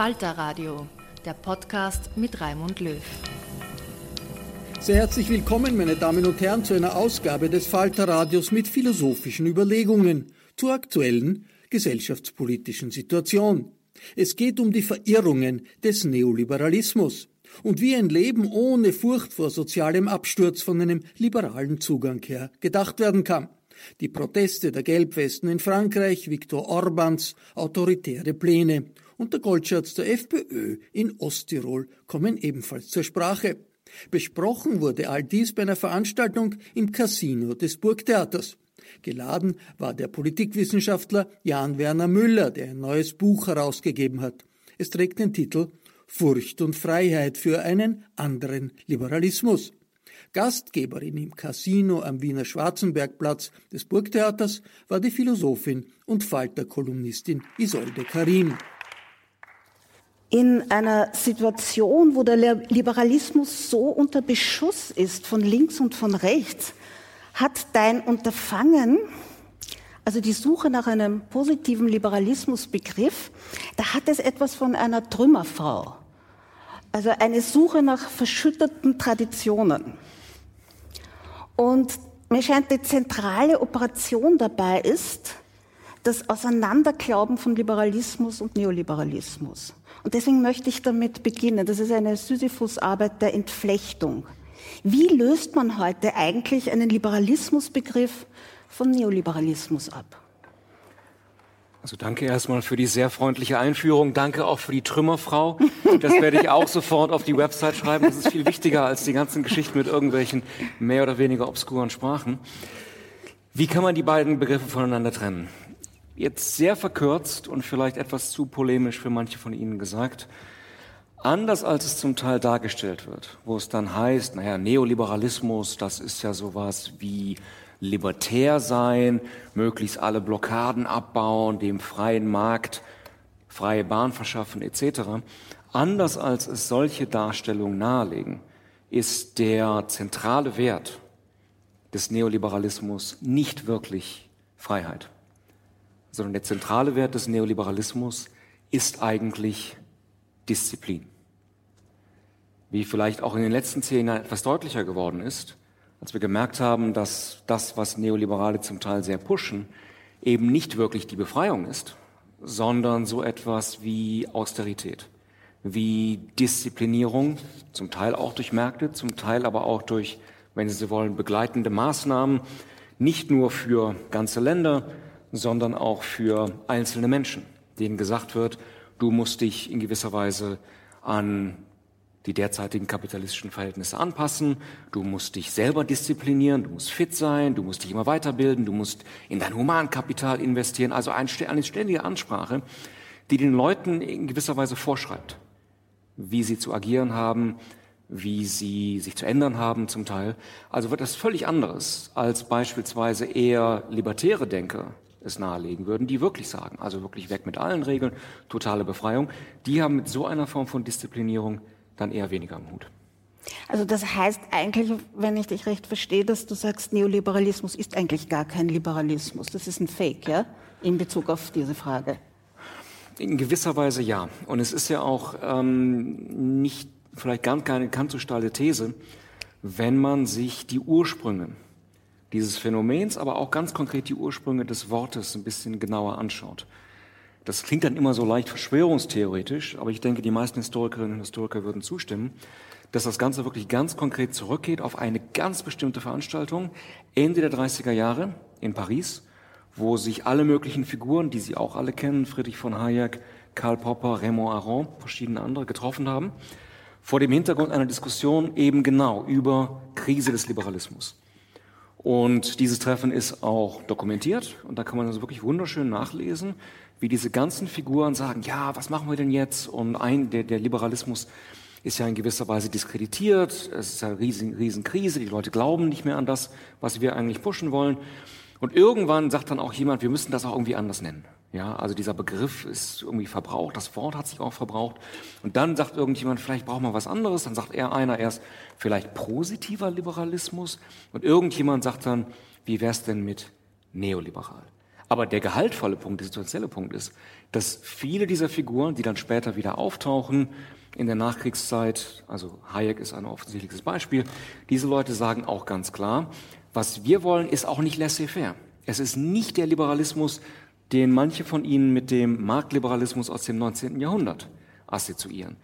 Falter Radio, der Podcast mit Raimund Löw. Sehr herzlich willkommen, meine Damen und Herren, zu einer Ausgabe des Falter Radios mit philosophischen Überlegungen zur aktuellen gesellschaftspolitischen Situation. Es geht um die Verirrungen des Neoliberalismus und wie ein Leben ohne Furcht vor sozialem Absturz von einem liberalen Zugang her gedacht werden kann. Die Proteste der Gelbwesten in Frankreich, Viktor Orbans autoritäre Pläne und der Goldschatz der FPÖ in Osttirol kommen ebenfalls zur Sprache. Besprochen wurde all dies bei einer Veranstaltung im Casino des Burgtheaters. Geladen war der Politikwissenschaftler Jan Werner Müller, der ein neues Buch herausgegeben hat. Es trägt den Titel Furcht und Freiheit für einen anderen Liberalismus. Gastgeberin im Casino am Wiener Schwarzenbergplatz des Burgtheaters war die Philosophin und Falterkolumnistin Isolde Karim in einer Situation, wo der Liberalismus so unter Beschuss ist von links und von rechts, hat dein Unterfangen, also die Suche nach einem positiven Liberalismusbegriff, da hat es etwas von einer Trümmerfrau. Also eine Suche nach verschütteten Traditionen. Und mir scheint, die zentrale Operation dabei ist, das Auseinanderglauben von Liberalismus und Neoliberalismus. Und deswegen möchte ich damit beginnen. Das ist eine Sisyphus-Arbeit der Entflechtung. Wie löst man heute eigentlich einen Liberalismusbegriff von Neoliberalismus ab? Also danke erstmal für die sehr freundliche Einführung. Danke auch für die Trümmerfrau. Das werde ich auch sofort auf die Website schreiben. Das ist viel wichtiger als die ganzen Geschichten mit irgendwelchen mehr oder weniger obskuren Sprachen. Wie kann man die beiden Begriffe voneinander trennen? Jetzt sehr verkürzt und vielleicht etwas zu polemisch für manche von Ihnen gesagt, anders als es zum Teil dargestellt wird, wo es dann heißt, naja, Neoliberalismus, das ist ja sowas wie libertär sein, möglichst alle Blockaden abbauen, dem freien Markt freie Bahn verschaffen etc. Anders als es solche Darstellungen nahelegen, ist der zentrale Wert des Neoliberalismus nicht wirklich Freiheit sondern der zentrale Wert des Neoliberalismus ist eigentlich Disziplin. Wie vielleicht auch in den letzten zehn Jahren etwas deutlicher geworden ist, als wir gemerkt haben, dass das, was Neoliberale zum Teil sehr pushen, eben nicht wirklich die Befreiung ist, sondern so etwas wie Austerität, wie Disziplinierung, zum Teil auch durch Märkte, zum Teil aber auch durch, wenn Sie so wollen, begleitende Maßnahmen, nicht nur für ganze Länder, sondern auch für einzelne Menschen, denen gesagt wird, du musst dich in gewisser Weise an die derzeitigen kapitalistischen Verhältnisse anpassen, du musst dich selber disziplinieren, du musst fit sein, du musst dich immer weiterbilden, du musst in dein Humankapital investieren, also eine ständige Ansprache, die den Leuten in gewisser Weise vorschreibt, wie sie zu agieren haben, wie sie sich zu ändern haben zum Teil. Also wird das völlig anderes als beispielsweise eher libertäre Denker es nahelegen würden, die wirklich sagen, also wirklich weg mit allen Regeln, totale Befreiung. Die haben mit so einer Form von Disziplinierung dann eher weniger am Hut. Also das heißt eigentlich, wenn ich dich recht verstehe, dass du sagst, Neoliberalismus ist eigentlich gar kein Liberalismus. Das ist ein Fake, ja, in Bezug auf diese Frage. In gewisser Weise ja. Und es ist ja auch ähm, nicht vielleicht ganz keine ganz so steile These, wenn man sich die Ursprünge dieses Phänomens, aber auch ganz konkret die Ursprünge des Wortes ein bisschen genauer anschaut. Das klingt dann immer so leicht verschwörungstheoretisch, aber ich denke, die meisten Historikerinnen und Historiker würden zustimmen dass das Ganze wirklich ganz konkret zurückgeht auf eine ganz bestimmte Veranstaltung Ende der 30er Jahre in Paris, wo sich alle möglichen Figuren, die Sie auch alle kennen, Friedrich von Hayek, Karl Popper, Raymond Aron, verschiedene andere, getroffen haben, vor dem Hintergrund einer Diskussion eben genau über Krise des Liberalismus. Und dieses Treffen ist auch dokumentiert und da kann man also wirklich wunderschön nachlesen, wie diese ganzen Figuren sagen, ja, was machen wir denn jetzt? Und ein, der, der Liberalismus ist ja in gewisser Weise diskreditiert. Es ist eine riesen, riesen Krise. Die Leute glauben nicht mehr an das, was wir eigentlich pushen wollen. Und irgendwann sagt dann auch jemand, wir müssen das auch irgendwie anders nennen. Ja, also dieser Begriff ist irgendwie verbraucht, das Wort hat sich auch verbraucht. Und dann sagt irgendjemand, vielleicht brauchen wir was anderes. Dann sagt er einer erst, vielleicht positiver Liberalismus. Und irgendjemand sagt dann, wie wär's denn mit neoliberal? Aber der gehaltvolle Punkt, der substanzielle Punkt ist, dass viele dieser Figuren, die dann später wieder auftauchen, in der Nachkriegszeit, also Hayek ist ein offensichtliches Beispiel, diese Leute sagen auch ganz klar, was wir wollen, ist auch nicht laissez-faire. Es ist nicht der Liberalismus, den manche von Ihnen mit dem Marktliberalismus aus dem 19. Jahrhundert assoziieren.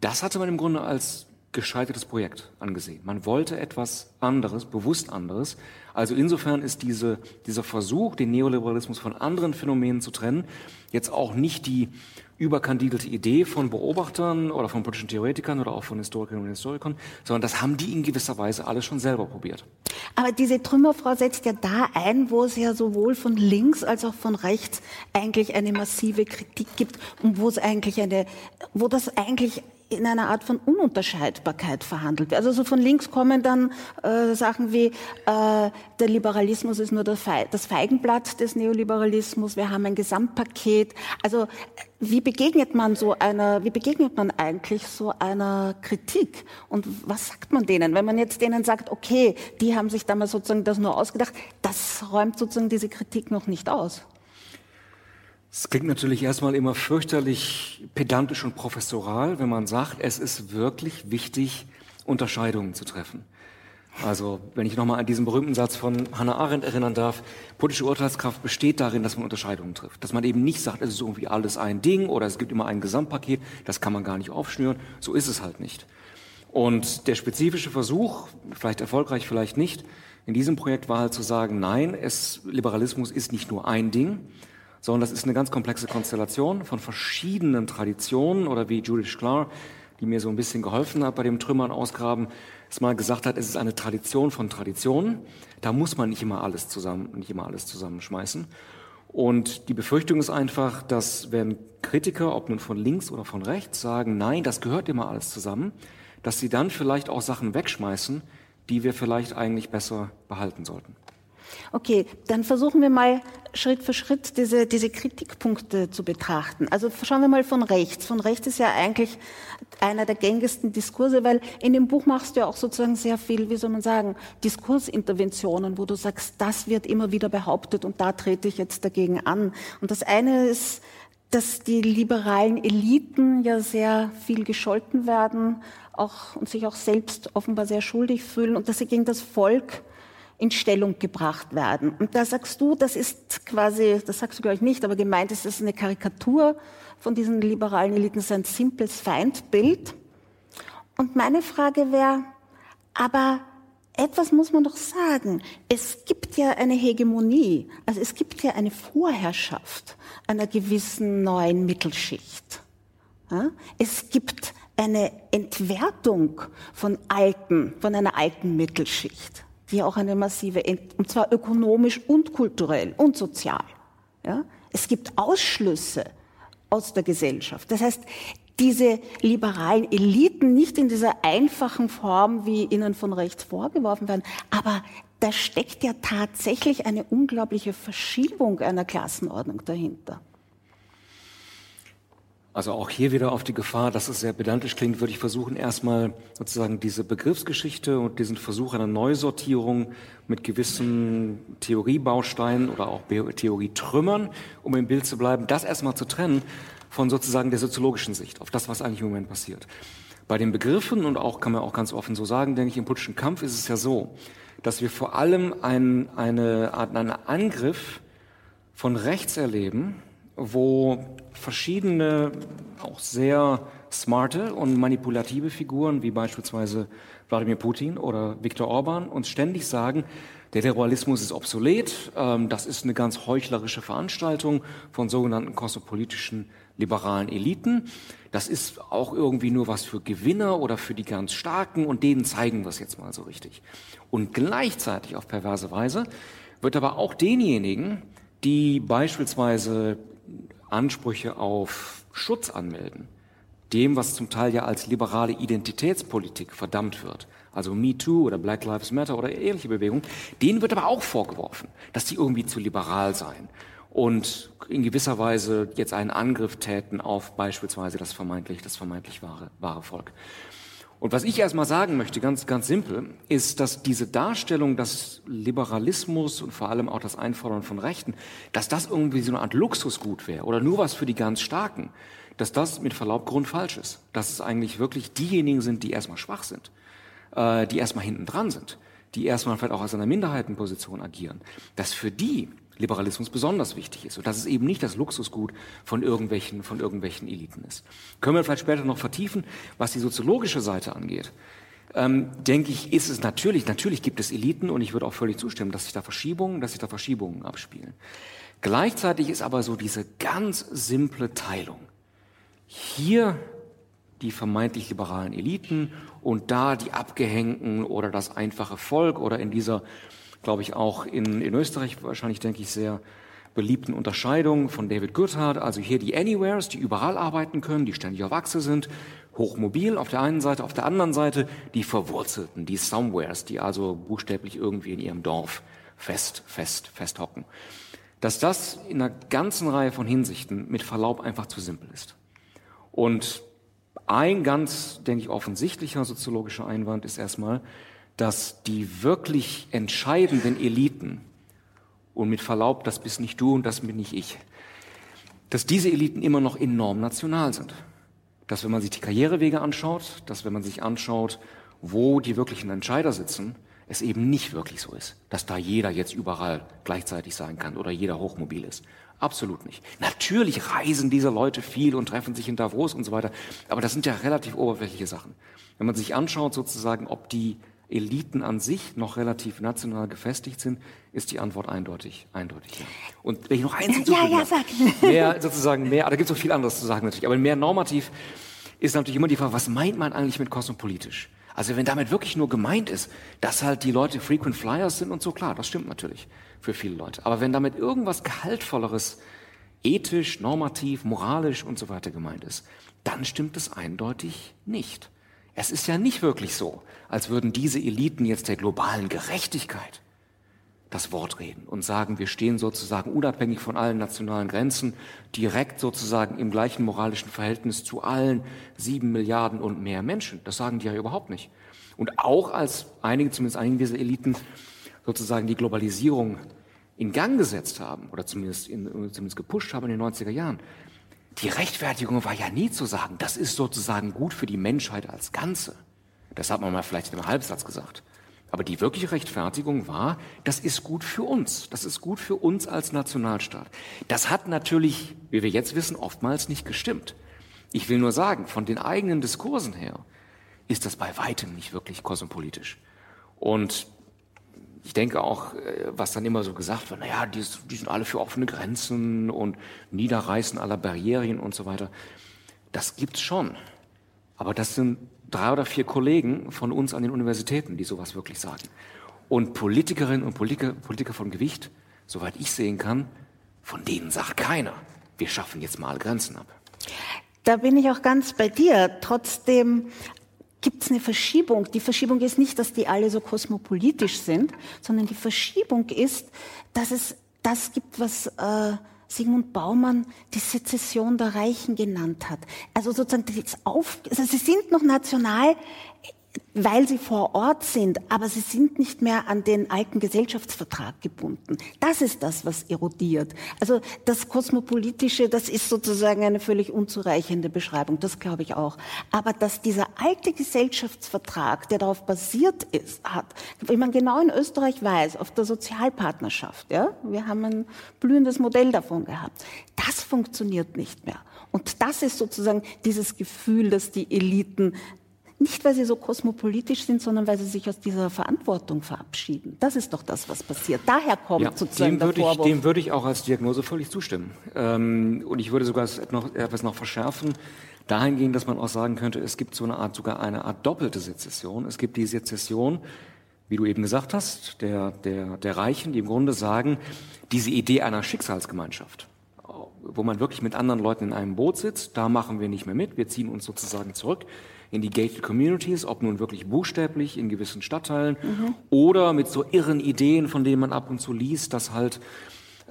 Das hatte man im Grunde als gescheitertes Projekt angesehen. Man wollte etwas anderes, bewusst anderes. Also insofern ist diese, dieser Versuch, den Neoliberalismus von anderen Phänomenen zu trennen, jetzt auch nicht die überkandidelte Idee von Beobachtern oder von politischen Theoretikern oder auch von Historikerinnen und Historikern, sondern das haben die in gewisser Weise alle schon selber probiert. Aber diese Trümmerfrau setzt ja da ein, wo es ja sowohl von links als auch von rechts eigentlich eine massive Kritik gibt und wo es eigentlich eine, wo das eigentlich in einer Art von Ununterscheidbarkeit verhandelt wird. Also so von links kommen dann äh, Sachen wie, äh, der Liberalismus ist nur das, Feigenblatt des Neoliberalismus, wir haben ein Gesamtpaket. Also wie begegnet man so einer, wie begegnet man eigentlich so einer Kritik? Und was sagt man denen? Wenn man jetzt denen sagt, okay, die haben sich damals sozusagen das nur ausgedacht, das räumt sozusagen diese Kritik noch nicht aus. Es klingt natürlich erstmal immer fürchterlich pedantisch und professoral, wenn man sagt, es ist wirklich wichtig, Unterscheidungen zu treffen. Also, wenn ich nochmal an diesen berühmten Satz von Hannah Arendt erinnern darf, politische Urteilskraft besteht darin, dass man Unterscheidungen trifft. Dass man eben nicht sagt, es ist irgendwie alles ein Ding oder es gibt immer ein Gesamtpaket, das kann man gar nicht aufschnüren. So ist es halt nicht. Und der spezifische Versuch, vielleicht erfolgreich, vielleicht nicht, in diesem Projekt war halt zu sagen, nein, es, Liberalismus ist nicht nur ein Ding, sondern das ist eine ganz komplexe Konstellation von verschiedenen Traditionen oder wie Judith Sklar, die mir so ein bisschen geholfen hat bei dem Trümmern ausgraben, es mal gesagt hat, es ist eine Tradition von Traditionen. Da muss man nicht immer alles zusammen, nicht immer alles zusammenschmeißen. Und die Befürchtung ist einfach, dass wenn Kritiker, ob nun von links oder von rechts, sagen, nein, das gehört immer alles zusammen, dass sie dann vielleicht auch Sachen wegschmeißen, die wir vielleicht eigentlich besser behalten sollten. Okay, dann versuchen wir mal Schritt für Schritt diese, diese Kritikpunkte zu betrachten. Also schauen wir mal von rechts. Von rechts ist ja eigentlich einer der gängigsten Diskurse, weil in dem Buch machst du ja auch sozusagen sehr viel, wie soll man sagen, Diskursinterventionen, wo du sagst, das wird immer wieder behauptet und da trete ich jetzt dagegen an. Und das eine ist, dass die liberalen Eliten ja sehr viel gescholten werden auch, und sich auch selbst offenbar sehr schuldig fühlen und dass sie gegen das Volk in Stellung gebracht werden. Und da sagst du, das ist quasi, das sagst du glaube ich nicht, aber gemeint ist, das ist eine Karikatur von diesen liberalen Eliten, so ein simples Feindbild. Und meine Frage wäre, aber etwas muss man doch sagen. Es gibt ja eine Hegemonie, also es gibt ja eine Vorherrschaft einer gewissen neuen Mittelschicht. Es gibt eine Entwertung von alten, von einer alten Mittelschicht die auch eine massive, und zwar ökonomisch und kulturell und sozial. Ja? Es gibt Ausschlüsse aus der Gesellschaft. Das heißt, diese liberalen Eliten nicht in dieser einfachen Form, wie ihnen von rechts vorgeworfen werden, aber da steckt ja tatsächlich eine unglaubliche Verschiebung einer Klassenordnung dahinter. Also auch hier wieder auf die Gefahr, dass es sehr pedantisch klingt, würde ich versuchen, erstmal sozusagen diese Begriffsgeschichte und diesen Versuch einer Neusortierung mit gewissen Theoriebausteinen oder auch Theorietrümmern, um im Bild zu bleiben, das erstmal zu trennen von sozusagen der soziologischen Sicht auf das, was eigentlich im Moment passiert. Bei den Begriffen und auch kann man auch ganz offen so sagen, denke ich, im politischen Kampf ist es ja so, dass wir vor allem ein, eine Art einen Angriff von rechts erleben, wo verschiedene, auch sehr smarte und manipulative Figuren, wie beispielsweise Wladimir Putin oder Viktor Orban, uns ständig sagen, der Terrorismus ist obsolet, ähm, das ist eine ganz heuchlerische Veranstaltung von sogenannten kosmopolitischen liberalen Eliten. Das ist auch irgendwie nur was für Gewinner oder für die ganz Starken und denen zeigen wir es jetzt mal so richtig. Und gleichzeitig auf perverse Weise wird aber auch denjenigen, die beispielsweise Ansprüche auf Schutz anmelden, dem, was zum Teil ja als liberale Identitätspolitik verdammt wird, also MeToo oder Black Lives Matter oder ähnliche Bewegungen, denen wird aber auch vorgeworfen, dass die irgendwie zu liberal seien und in gewisser Weise jetzt einen Angriff täten auf beispielsweise das vermeintlich, das vermeintlich wahre, wahre Volk. Und was ich erstmal sagen möchte, ganz, ganz simpel, ist, dass diese Darstellung, dass Liberalismus und vor allem auch das Einfordern von Rechten, dass das irgendwie so eine Art Luxusgut wäre oder nur was für die ganz Starken, dass das mit Verlaub grundfalsch ist. Dass es eigentlich wirklich diejenigen sind, die erstmal schwach sind, äh, die erstmal hinten dran sind, die erstmal vielleicht auch aus einer Minderheitenposition agieren, dass für die Liberalismus besonders wichtig ist und dass es eben nicht das Luxusgut von irgendwelchen, von irgendwelchen Eliten ist. Können wir vielleicht später noch vertiefen, was die soziologische Seite angeht. Ähm, denke ich, ist es natürlich, natürlich gibt es Eliten und ich würde auch völlig zustimmen, dass sich da Verschiebungen, dass sich da Verschiebungen abspielen. Gleichzeitig ist aber so diese ganz simple Teilung. Hier die vermeintlich liberalen Eliten und da die Abgehängten oder das einfache Volk oder in dieser glaube ich, auch in, in Österreich wahrscheinlich, denke ich, sehr beliebten Unterscheidung von David Goodhart. Also hier die Anywheres, die überall arbeiten können, die ständig auf Achse sind, hochmobil auf der einen Seite, auf der anderen Seite die Verwurzelten, die Somewheres, die also buchstäblich irgendwie in ihrem Dorf fest, fest, festhocken. Dass das in einer ganzen Reihe von Hinsichten mit Verlaub einfach zu simpel ist. Und ein ganz, denke ich, offensichtlicher soziologischer Einwand ist erstmal, dass die wirklich entscheidenden Eliten, und mit Verlaub, das bist nicht du und das bin nicht ich, dass diese Eliten immer noch enorm national sind. Dass wenn man sich die Karrierewege anschaut, dass wenn man sich anschaut, wo die wirklichen Entscheider sitzen, es eben nicht wirklich so ist, dass da jeder jetzt überall gleichzeitig sein kann oder jeder hochmobil ist. Absolut nicht. Natürlich reisen diese Leute viel und treffen sich in Davos und so weiter, aber das sind ja relativ oberflächliche Sachen. Wenn man sich anschaut sozusagen, ob die Eliten an sich noch relativ national gefestigt sind, ist die Antwort eindeutig, eindeutig ja. Und wenn ich noch eins ja, ja, sag. mehr sozusagen mehr, da gibt es noch viel anderes zu sagen natürlich, aber mehr normativ ist natürlich immer die Frage, was meint man eigentlich mit kosmopolitisch? Also wenn damit wirklich nur gemeint ist, dass halt die Leute Frequent Flyers sind und so, klar, das stimmt natürlich für viele Leute. Aber wenn damit irgendwas Gehaltvolleres, ethisch, normativ, moralisch und so weiter gemeint ist, dann stimmt es eindeutig nicht. Es ist ja nicht wirklich so, als würden diese Eliten jetzt der globalen Gerechtigkeit das Wort reden und sagen, wir stehen sozusagen unabhängig von allen nationalen Grenzen, direkt sozusagen im gleichen moralischen Verhältnis zu allen sieben Milliarden und mehr Menschen. Das sagen die ja überhaupt nicht. Und auch als einige, zumindest einige dieser Eliten, sozusagen die Globalisierung in Gang gesetzt haben oder zumindest, in, zumindest gepusht haben in den 90er Jahren, die Rechtfertigung war ja nie zu sagen, das ist sozusagen gut für die Menschheit als Ganze. Das hat man mal vielleicht in einem Halbsatz gesagt. Aber die wirkliche Rechtfertigung war, das ist gut für uns. Das ist gut für uns als Nationalstaat. Das hat natürlich, wie wir jetzt wissen, oftmals nicht gestimmt. Ich will nur sagen, von den eigenen Diskursen her ist das bei weitem nicht wirklich kosmopolitisch. Und ich denke auch, äh, was dann immer so gesagt wird, naja, die, die sind alle für offene Grenzen und Niederreißen aller Barrieren und so weiter. Das gibt's schon. Aber das sind drei oder vier Kollegen von uns an den Universitäten, die sowas wirklich sagen. Und Politikerinnen und Politiker, Politiker von Gewicht, soweit ich sehen kann, von denen sagt keiner, wir schaffen jetzt mal Grenzen ab. Da bin ich auch ganz bei dir. Trotzdem gibt es eine Verschiebung. Die Verschiebung ist nicht, dass die alle so kosmopolitisch sind, sondern die Verschiebung ist, dass es das gibt, was äh, Sigmund Baumann die Sezession der Reichen genannt hat. Also sozusagen das Auf, also sie sind noch national weil sie vor Ort sind, aber sie sind nicht mehr an den alten Gesellschaftsvertrag gebunden. Das ist das, was erodiert. Also das Kosmopolitische, das ist sozusagen eine völlig unzureichende Beschreibung, das glaube ich auch. Aber dass dieser alte Gesellschaftsvertrag, der darauf basiert ist, hat, wie man genau in Österreich weiß, auf der Sozialpartnerschaft, ja, wir haben ein blühendes Modell davon gehabt, das funktioniert nicht mehr. Und das ist sozusagen dieses Gefühl, dass die Eliten nicht, weil sie so kosmopolitisch sind, sondern weil sie sich aus dieser Verantwortung verabschieden. Das ist doch das, was passiert. Daher kommt ja, sozusagen dem der würde. Ich, dem würde ich auch als Diagnose völlig zustimmen. Ähm, und ich würde sogar noch, etwas noch verschärfen, dahingehend, dass man auch sagen könnte, es gibt so eine Art, sogar eine Art doppelte Sezession. Es gibt die Sezession, wie du eben gesagt hast, der, der, der Reichen, die im Grunde sagen, diese Idee einer Schicksalsgemeinschaft, wo man wirklich mit anderen Leuten in einem Boot sitzt, da machen wir nicht mehr mit, wir ziehen uns sozusagen zurück in die gated communities, ob nun wirklich buchstäblich in gewissen Stadtteilen mhm. oder mit so irren Ideen, von denen man ab und zu liest, dass halt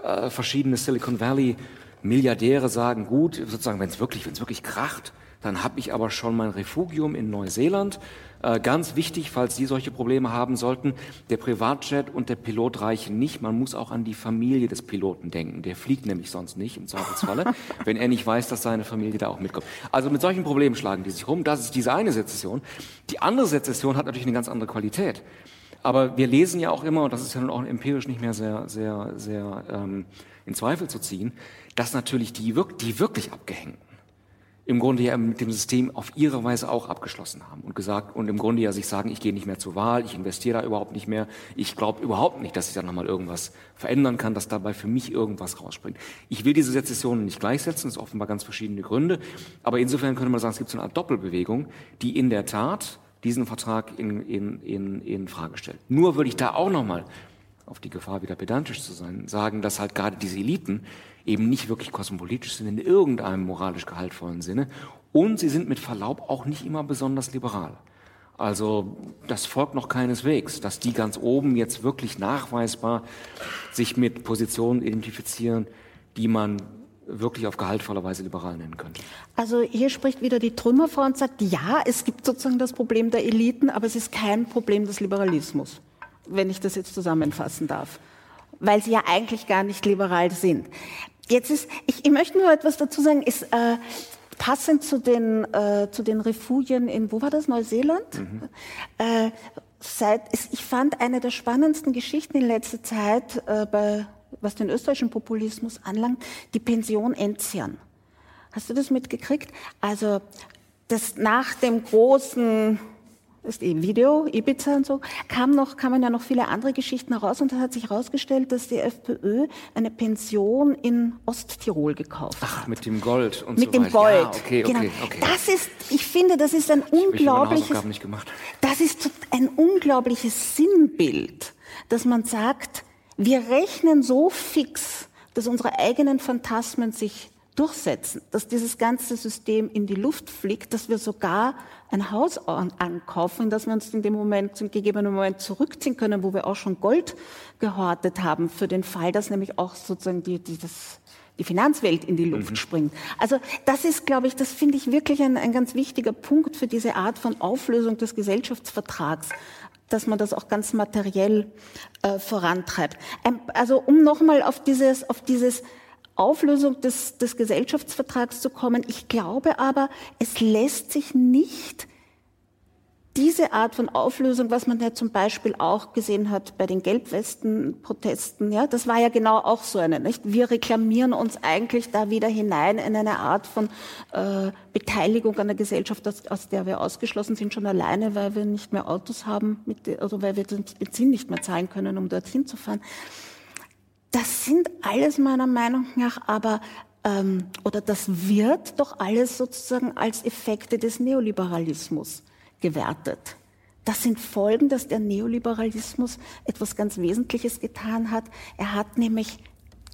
äh, verschiedene Silicon Valley Milliardäre sagen, gut, sozusagen, wenn es wirklich, wenn es wirklich kracht, dann habe ich aber schon mein Refugium in Neuseeland. Äh, ganz wichtig, falls Sie solche Probleme haben sollten, der Privatjet und der Pilot reichen nicht. Man muss auch an die Familie des Piloten denken. Der fliegt nämlich sonst nicht im Zweifelsfalle, wenn er nicht weiß, dass seine Familie da auch mitkommt. Also mit solchen Problemen schlagen die sich rum. Das ist diese eine Sezession. Die andere Sezession hat natürlich eine ganz andere Qualität. Aber wir lesen ja auch immer, und das ist ja nun auch empirisch nicht mehr sehr, sehr, sehr ähm, in Zweifel zu ziehen, dass natürlich die, wirk die wirklich Abgehängten im Grunde ja mit dem System auf ihre Weise auch abgeschlossen haben und gesagt und im Grunde ja sich sagen, ich gehe nicht mehr zur Wahl, ich investiere da überhaupt nicht mehr, ich glaube überhaupt nicht, dass ich da nochmal irgendwas verändern kann, dass dabei für mich irgendwas rausspringt. Ich will diese Sezessionen nicht gleichsetzen, das ist offenbar ganz verschiedene Gründe, aber insofern könnte man sagen, es gibt so eine Art Doppelbewegung, die in der Tat diesen Vertrag in, in, in, in Frage stellt. Nur würde ich da auch nochmal auf die Gefahr wieder pedantisch zu sein, sagen, dass halt gerade diese Eliten eben nicht wirklich kosmopolitisch sind in irgendeinem moralisch gehaltvollen Sinne. Und sie sind mit Verlaub auch nicht immer besonders liberal. Also das folgt noch keineswegs, dass die ganz oben jetzt wirklich nachweisbar sich mit Positionen identifizieren, die man wirklich auf gehaltvoller Weise liberal nennen könnte. Also hier spricht wieder die Trümmerfrau und sagt, ja, es gibt sozusagen das Problem der Eliten, aber es ist kein Problem des Liberalismus, wenn ich das jetzt zusammenfassen darf, weil sie ja eigentlich gar nicht liberal sind. Jetzt ist, ich, ich möchte nur etwas dazu sagen, ist äh, passend zu den, äh, zu den Refugien in, wo war das, Neuseeland? Mhm. Äh, seit, ich fand eine der spannendsten Geschichten in letzter Zeit, äh, bei, was den österreichischen Populismus anlangt, die Pension Enzian. Hast du das mitgekriegt? Also, das nach dem großen ist eben Video, Ibiza und so, kam noch, kamen ja noch viele andere Geschichten heraus und da hat sich herausgestellt, dass die FPÖ eine Pension in Osttirol gekauft Ach, hat. mit dem Gold und mit so dem Gold. Ja, okay, genau. okay, okay. Das ist, ich finde, das ist ein unglaubliches, nicht gemacht. das ist ein unglaubliches Sinnbild, dass man sagt, wir rechnen so fix, dass unsere eigenen Phantasmen sich durchsetzen, dass dieses ganze System in die Luft fliegt, dass wir sogar ein Haus ankaufen, dass wir uns in dem Moment, im gegebenen Moment zurückziehen können, wo wir auch schon Gold gehortet haben, für den Fall, dass nämlich auch sozusagen die, die, das, die Finanzwelt in die Luft mhm. springt. Also das ist, glaube ich, das finde ich wirklich ein, ein ganz wichtiger Punkt für diese Art von Auflösung des Gesellschaftsvertrags dass man das auch ganz materiell äh, vorantreibt. Ähm, also um nochmal auf dieses, auf dieses Auflösung des, des Gesellschaftsvertrags zu kommen. Ich glaube aber, es lässt sich nicht diese Art von Auflösung, was man ja zum Beispiel auch gesehen hat bei den Gelbwesten-Protesten, ja, das war ja genau auch so eine, nicht? Wir reklamieren uns eigentlich da wieder hinein in eine Art von äh, Beteiligung an der Gesellschaft, aus, aus, der wir ausgeschlossen sind, schon alleine, weil wir nicht mehr Autos haben, mit, also weil wir den Benzin nicht mehr zahlen können, um dorthin zu fahren. Das sind alles meiner Meinung nach aber, ähm, oder das wird doch alles sozusagen als Effekte des Neoliberalismus gewertet. Das sind Folgen, dass der Neoliberalismus etwas ganz Wesentliches getan hat. Er hat nämlich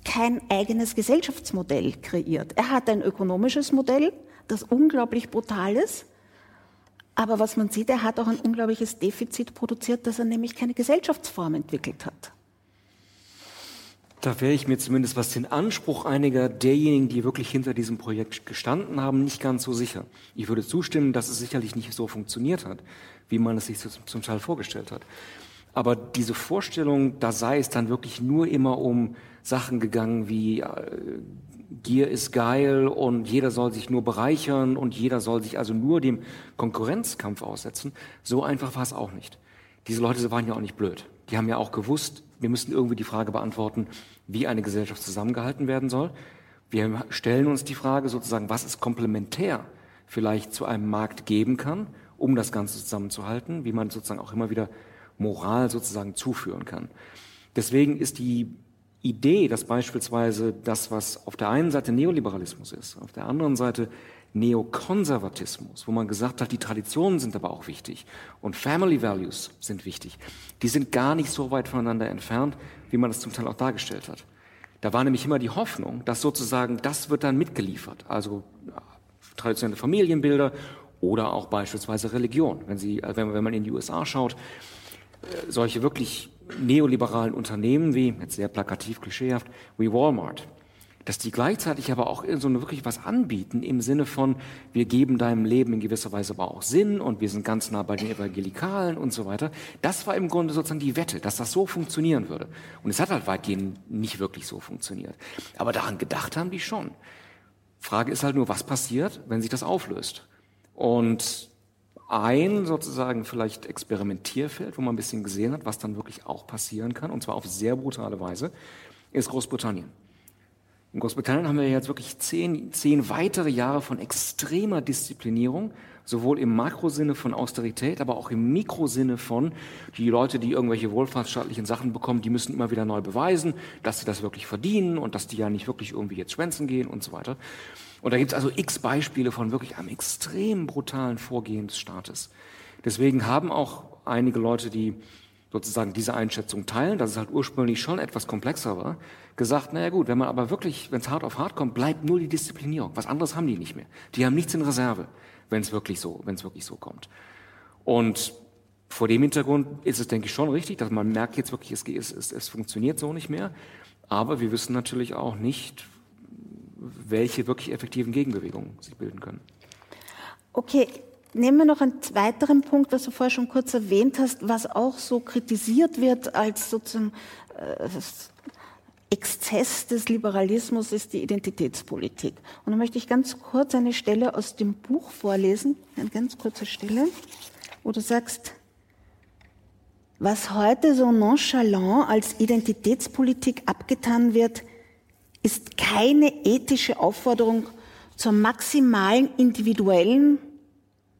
kein eigenes Gesellschaftsmodell kreiert. Er hat ein ökonomisches Modell, das unglaublich brutal ist. Aber was man sieht, er hat auch ein unglaubliches Defizit produziert, dass er nämlich keine Gesellschaftsform entwickelt hat. Da wäre ich mir zumindest, was den Anspruch einiger derjenigen, die wirklich hinter diesem Projekt gestanden haben, nicht ganz so sicher. Ich würde zustimmen, dass es sicherlich nicht so funktioniert hat, wie man es sich zum Teil vorgestellt hat. Aber diese Vorstellung, da sei es dann wirklich nur immer um Sachen gegangen wie äh, Gier ist geil und jeder soll sich nur bereichern und jeder soll sich also nur dem Konkurrenzkampf aussetzen, so einfach war es auch nicht. Diese Leute waren ja auch nicht blöd. Die haben ja auch gewusst, wir müssen irgendwie die Frage beantworten, wie eine Gesellschaft zusammengehalten werden soll. Wir stellen uns die Frage sozusagen, was es komplementär vielleicht zu einem Markt geben kann, um das Ganze zusammenzuhalten, wie man sozusagen auch immer wieder Moral sozusagen zuführen kann. Deswegen ist die Idee, dass beispielsweise das, was auf der einen Seite Neoliberalismus ist, auf der anderen Seite Neokonservatismus, wo man gesagt hat, die Traditionen sind aber auch wichtig und Family Values sind wichtig, die sind gar nicht so weit voneinander entfernt, wie man es zum Teil auch dargestellt hat. Da war nämlich immer die Hoffnung, dass sozusagen das wird dann mitgeliefert, also traditionelle Familienbilder oder auch beispielsweise Religion. Wenn, Sie, wenn, wenn man in die USA schaut, äh, solche wirklich neoliberalen Unternehmen wie, jetzt sehr plakativ, klischeehaft, wie Walmart, dass die gleichzeitig aber auch so wirklich was anbieten im Sinne von, wir geben deinem Leben in gewisser Weise aber auch Sinn und wir sind ganz nah bei den Evangelikalen und so weiter. Das war im Grunde sozusagen die Wette, dass das so funktionieren würde. Und es hat halt weitgehend nicht wirklich so funktioniert. Aber daran gedacht haben die schon. Frage ist halt nur, was passiert, wenn sich das auflöst? Und ein sozusagen vielleicht Experimentierfeld, wo man ein bisschen gesehen hat, was dann wirklich auch passieren kann, und zwar auf sehr brutale Weise, ist Großbritannien. In Großbritannien haben wir jetzt wirklich zehn, zehn weitere Jahre von extremer Disziplinierung, sowohl im Makrosinne von Austerität, aber auch im Mikrosinne von, die Leute, die irgendwelche wohlfahrtsstaatlichen Sachen bekommen, die müssen immer wieder neu beweisen, dass sie das wirklich verdienen und dass die ja nicht wirklich irgendwie jetzt schwänzen gehen und so weiter. Und da gibt es also x Beispiele von wirklich einem extrem brutalen Vorgehen des Staates. Deswegen haben auch einige Leute, die sozusagen diese Einschätzung teilen, dass es halt ursprünglich schon etwas komplexer war, gesagt, naja gut, wenn man aber wirklich, wenn es hart auf hart kommt, bleibt nur die Disziplinierung. Was anderes haben die nicht mehr. Die haben nichts in Reserve, wenn es wirklich so, wenn es wirklich so kommt. Und vor dem Hintergrund ist es, denke ich, schon richtig, dass man merkt jetzt wirklich, es, es, es, es funktioniert so nicht mehr. Aber wir wissen natürlich auch nicht, welche wirklich effektiven Gegenbewegungen sich bilden können. Okay, Nehmen wir noch einen weiteren Punkt, was du vorher schon kurz erwähnt hast, was auch so kritisiert wird als sozusagen äh, Exzess des Liberalismus ist die Identitätspolitik. Und da möchte ich ganz kurz eine Stelle aus dem Buch vorlesen, eine ganz kurze Stelle, wo du sagst, was heute so nonchalant als Identitätspolitik abgetan wird, ist keine ethische Aufforderung zur maximalen individuellen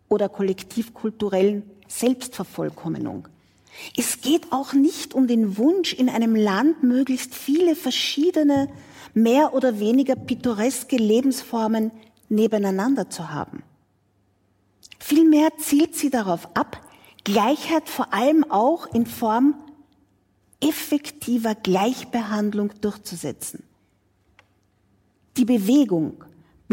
oder kollektivkulturellen Selbstvervollkommnung. Es geht auch nicht um den Wunsch, in einem Land möglichst viele verschiedene, mehr oder weniger pittoreske Lebensformen nebeneinander zu haben. Vielmehr zielt sie darauf ab, Gleichheit vor allem auch in Form effektiver Gleichbehandlung durchzusetzen. Die Bewegung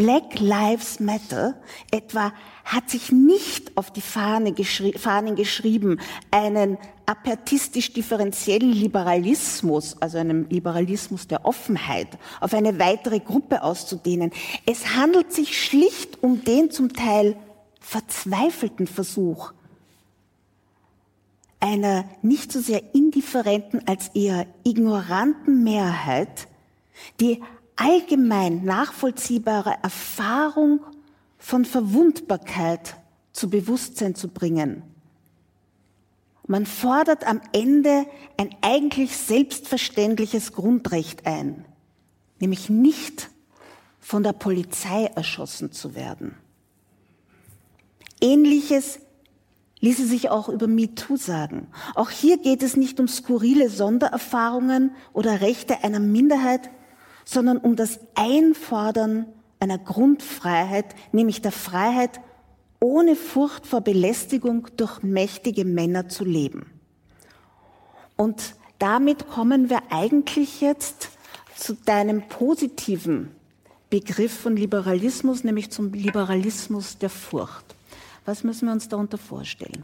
Black Lives Matter etwa hat sich nicht auf die Fahne geschri Fahnen geschrieben, einen apertistisch-differenziellen Liberalismus, also einem Liberalismus der Offenheit, auf eine weitere Gruppe auszudehnen. Es handelt sich schlicht um den zum Teil verzweifelten Versuch einer nicht so sehr indifferenten als eher ignoranten Mehrheit, die allgemein nachvollziehbare Erfahrung von Verwundbarkeit zu Bewusstsein zu bringen. Man fordert am Ende ein eigentlich selbstverständliches Grundrecht ein, nämlich nicht von der Polizei erschossen zu werden. Ähnliches ließe sich auch über MeToo sagen. Auch hier geht es nicht um skurrile Sondererfahrungen oder Rechte einer Minderheit, sondern um das Einfordern einer Grundfreiheit, nämlich der Freiheit, ohne Furcht vor Belästigung durch mächtige Männer zu leben. Und damit kommen wir eigentlich jetzt zu deinem positiven Begriff von Liberalismus, nämlich zum Liberalismus der Furcht. Was müssen wir uns darunter vorstellen?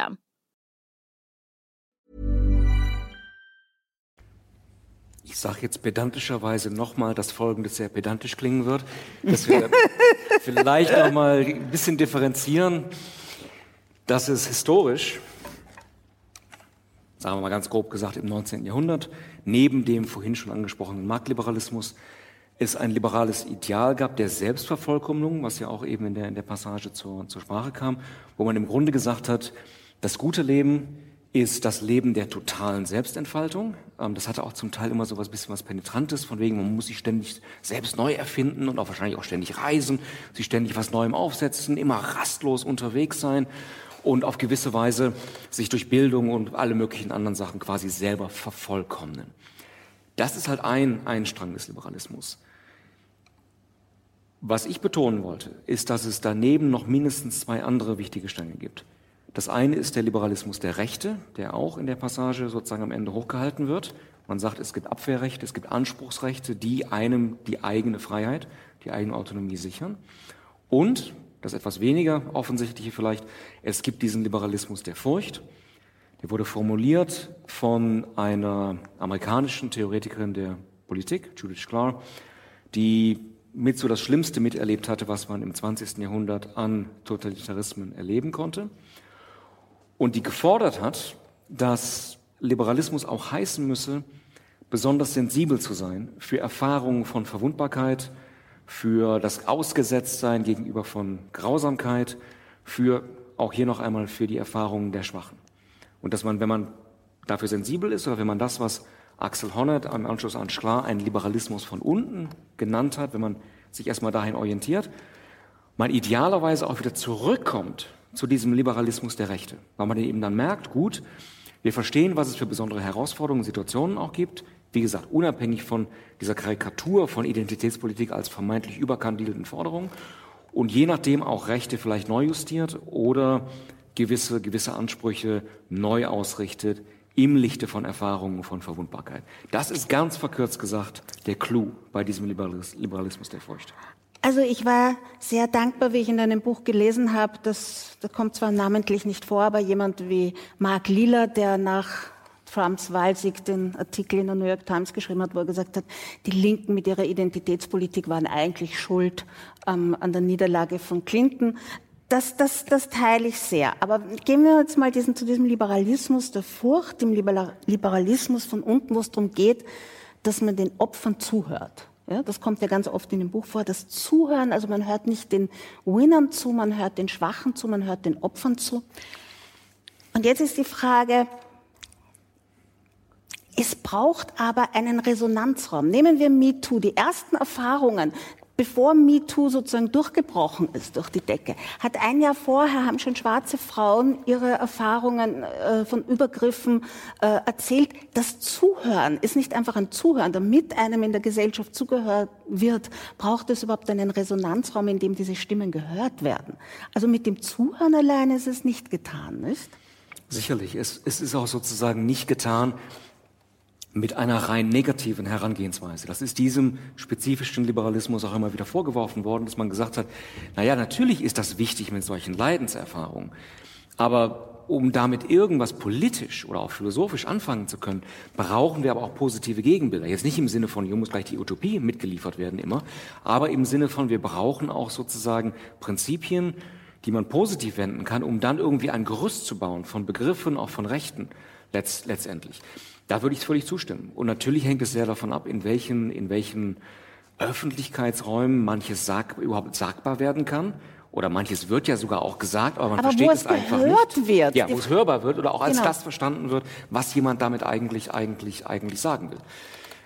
Ich sage jetzt pedantischerweise nochmal, dass Folgendes sehr pedantisch klingen wird, dass wir vielleicht auch mal ein bisschen differenzieren, dass es historisch, sagen wir mal ganz grob gesagt, im 19. Jahrhundert, neben dem vorhin schon angesprochenen Marktliberalismus, es ein liberales Ideal gab der Selbstvervollkommnung, was ja auch eben in der, in der Passage zur, zur Sprache kam, wo man im Grunde gesagt hat, das gute Leben ist das Leben der totalen Selbstentfaltung. Ähm, das hatte auch zum Teil immer so was bisschen was Penetrantes, von wegen, man muss sich ständig selbst neu erfinden und auch wahrscheinlich auch ständig reisen, sich ständig was Neuem aufsetzen, immer rastlos unterwegs sein und auf gewisse Weise sich durch Bildung und alle möglichen anderen Sachen quasi selber vervollkommnen. Das ist halt ein, ein Strang des Liberalismus. Was ich betonen wollte, ist, dass es daneben noch mindestens zwei andere wichtige Stränge gibt. Das eine ist der Liberalismus der Rechte, der auch in der Passage sozusagen am Ende hochgehalten wird. Man sagt, es gibt Abwehrrechte, es gibt Anspruchsrechte, die einem die eigene Freiheit, die eigene Autonomie sichern. Und, das etwas weniger offensichtliche vielleicht, es gibt diesen Liberalismus der Furcht. Der wurde formuliert von einer amerikanischen Theoretikerin der Politik, Judith Clark, die mit so das Schlimmste miterlebt hatte, was man im 20. Jahrhundert an Totalitarismen erleben konnte und die gefordert hat, dass Liberalismus auch heißen müsse, besonders sensibel zu sein für Erfahrungen von Verwundbarkeit, für das Ausgesetztsein gegenüber von Grausamkeit, für auch hier noch einmal für die Erfahrungen der Schwachen. Und dass man, wenn man dafür sensibel ist oder wenn man das, was Axel Honneth am Anschluss an Schlar einen Liberalismus von unten genannt hat, wenn man sich erstmal dahin orientiert, man idealerweise auch wieder zurückkommt zu diesem Liberalismus der Rechte, weil man eben dann merkt, gut, wir verstehen, was es für besondere Herausforderungen und Situationen auch gibt. Wie gesagt, unabhängig von dieser Karikatur von Identitätspolitik als vermeintlich überkandidelten Forderungen und je nachdem auch Rechte vielleicht neu justiert oder gewisse, gewisse Ansprüche neu ausrichtet im Lichte von Erfahrungen von Verwundbarkeit. Das ist ganz verkürzt gesagt der Clou bei diesem Liberalismus der Furcht. Also ich war sehr dankbar, wie ich in einem Buch gelesen habe, das, das kommt zwar namentlich nicht vor, aber jemand wie Mark Liller, der nach Trumps Wahlsieg den Artikel in der New York Times geschrieben hat, wo er gesagt hat, die Linken mit ihrer Identitätspolitik waren eigentlich schuld ähm, an der Niederlage von Clinton. Das, das, das teile ich sehr. Aber gehen wir jetzt mal diesen, zu diesem Liberalismus der Furcht, dem Liberalismus von unten, wo es darum geht, dass man den Opfern zuhört. Ja, das kommt ja ganz oft in dem Buch vor, das Zuhören, also man hört nicht den Winnern zu, man hört den Schwachen zu, man hört den Opfern zu. Und jetzt ist die Frage, es braucht aber einen Resonanzraum. Nehmen wir MeToo, die ersten Erfahrungen bevor MeToo sozusagen durchgebrochen ist durch die Decke, hat ein Jahr vorher haben schon schwarze Frauen ihre Erfahrungen äh, von Übergriffen äh, erzählt. Das Zuhören ist nicht einfach ein Zuhören. Damit einem in der Gesellschaft zugehört wird, braucht es überhaupt einen Resonanzraum, in dem diese Stimmen gehört werden. Also mit dem Zuhören allein ist es nicht getan, nicht? Sicherlich. Es, es ist auch sozusagen nicht getan, mit einer rein negativen Herangehensweise. Das ist diesem spezifischen Liberalismus auch immer wieder vorgeworfen worden, dass man gesagt hat, na ja, natürlich ist das wichtig mit solchen Leidenserfahrungen, aber um damit irgendwas politisch oder auch philosophisch anfangen zu können, brauchen wir aber auch positive Gegenbilder. Jetzt nicht im Sinne von, hier muss gleich die Utopie mitgeliefert werden immer, aber im Sinne von, wir brauchen auch sozusagen Prinzipien, die man positiv wenden kann, um dann irgendwie ein Gerüst zu bauen von Begriffen, auch von Rechten letzt, letztendlich. Da würde ich völlig zustimmen. Und natürlich hängt es sehr davon ab, in welchen, in welchen Öffentlichkeitsräumen manches sag, überhaupt sagbar werden kann. Oder manches wird ja sogar auch gesagt, aber man Aber versteht wo es es einfach nicht. wird. Ja, wo es hörbar wird oder auch als Genau. das verstanden wird, was jemand damit eigentlich, eigentlich, eigentlich sagen will.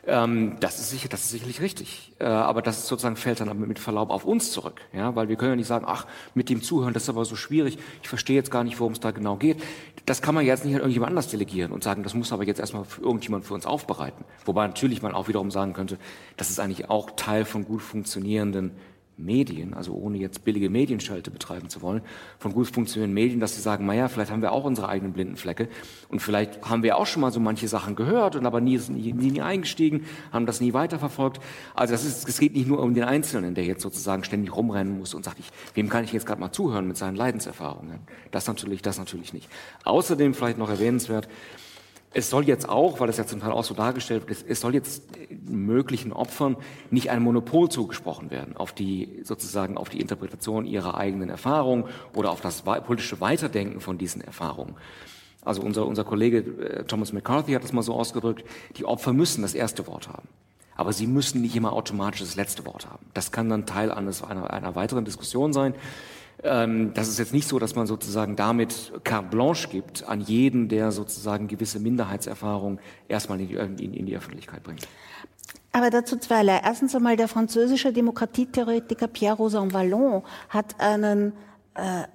Ähm, das ist sicher, das ist sicherlich richtig. Äh, aber das ist sozusagen fällt dann mit Verlaub auf uns zurück, ja, weil wir können ja nicht sagen, ach, mit dem Zuhören, das ist aber so schwierig. Ich verstehe jetzt gar nicht, worum es da genau geht. Das kann man jetzt nicht an irgendjemand anders delegieren und sagen, das muss aber jetzt erstmal irgendjemand für uns aufbereiten. Wobei natürlich man auch wiederum sagen könnte, das ist eigentlich auch Teil von gut funktionierenden Medien, also ohne jetzt billige Medienschelte betreiben zu wollen, von gut funktionierenden Medien, dass sie sagen, naja, vielleicht haben wir auch unsere eigenen blinden Flecke und vielleicht haben wir auch schon mal so manche Sachen gehört und aber nie, nie, nie eingestiegen, haben das nie weiterverfolgt. Also das ist, es geht nicht nur um den Einzelnen, der jetzt sozusagen ständig rumrennen muss und sagt, ich, wem kann ich jetzt gerade mal zuhören mit seinen Leidenserfahrungen? Das natürlich, das natürlich nicht. Außerdem vielleicht noch erwähnenswert, es soll jetzt auch, weil das ja zum Teil auch so dargestellt wird, es- es soll jetzt möglichen Opfern nicht ein Monopol zugesprochen werden auf die sozusagen auf die Interpretation ihrer eigenen Erfahrungen oder auf das politische Weiterdenken von diesen Erfahrungen. Also unser, unser Kollege äh, Thomas McCarthy hat das mal so ausgedrückt, die Opfer müssen das erste Wort haben. Aber sie müssen nicht immer automatisch das letzte Wort haben. Das kann dann Teil eines, einer, einer weiteren Diskussion sein. Ähm, das ist jetzt nicht so, dass man sozusagen damit carte blanche gibt an jeden, der sozusagen gewisse Minderheitserfahrungen erstmal in die, in, in die Öffentlichkeit bringt. Aber dazu zweierlei. Erstens einmal der französische Demokratietheoretiker Pierre Rosan Vallon hat einen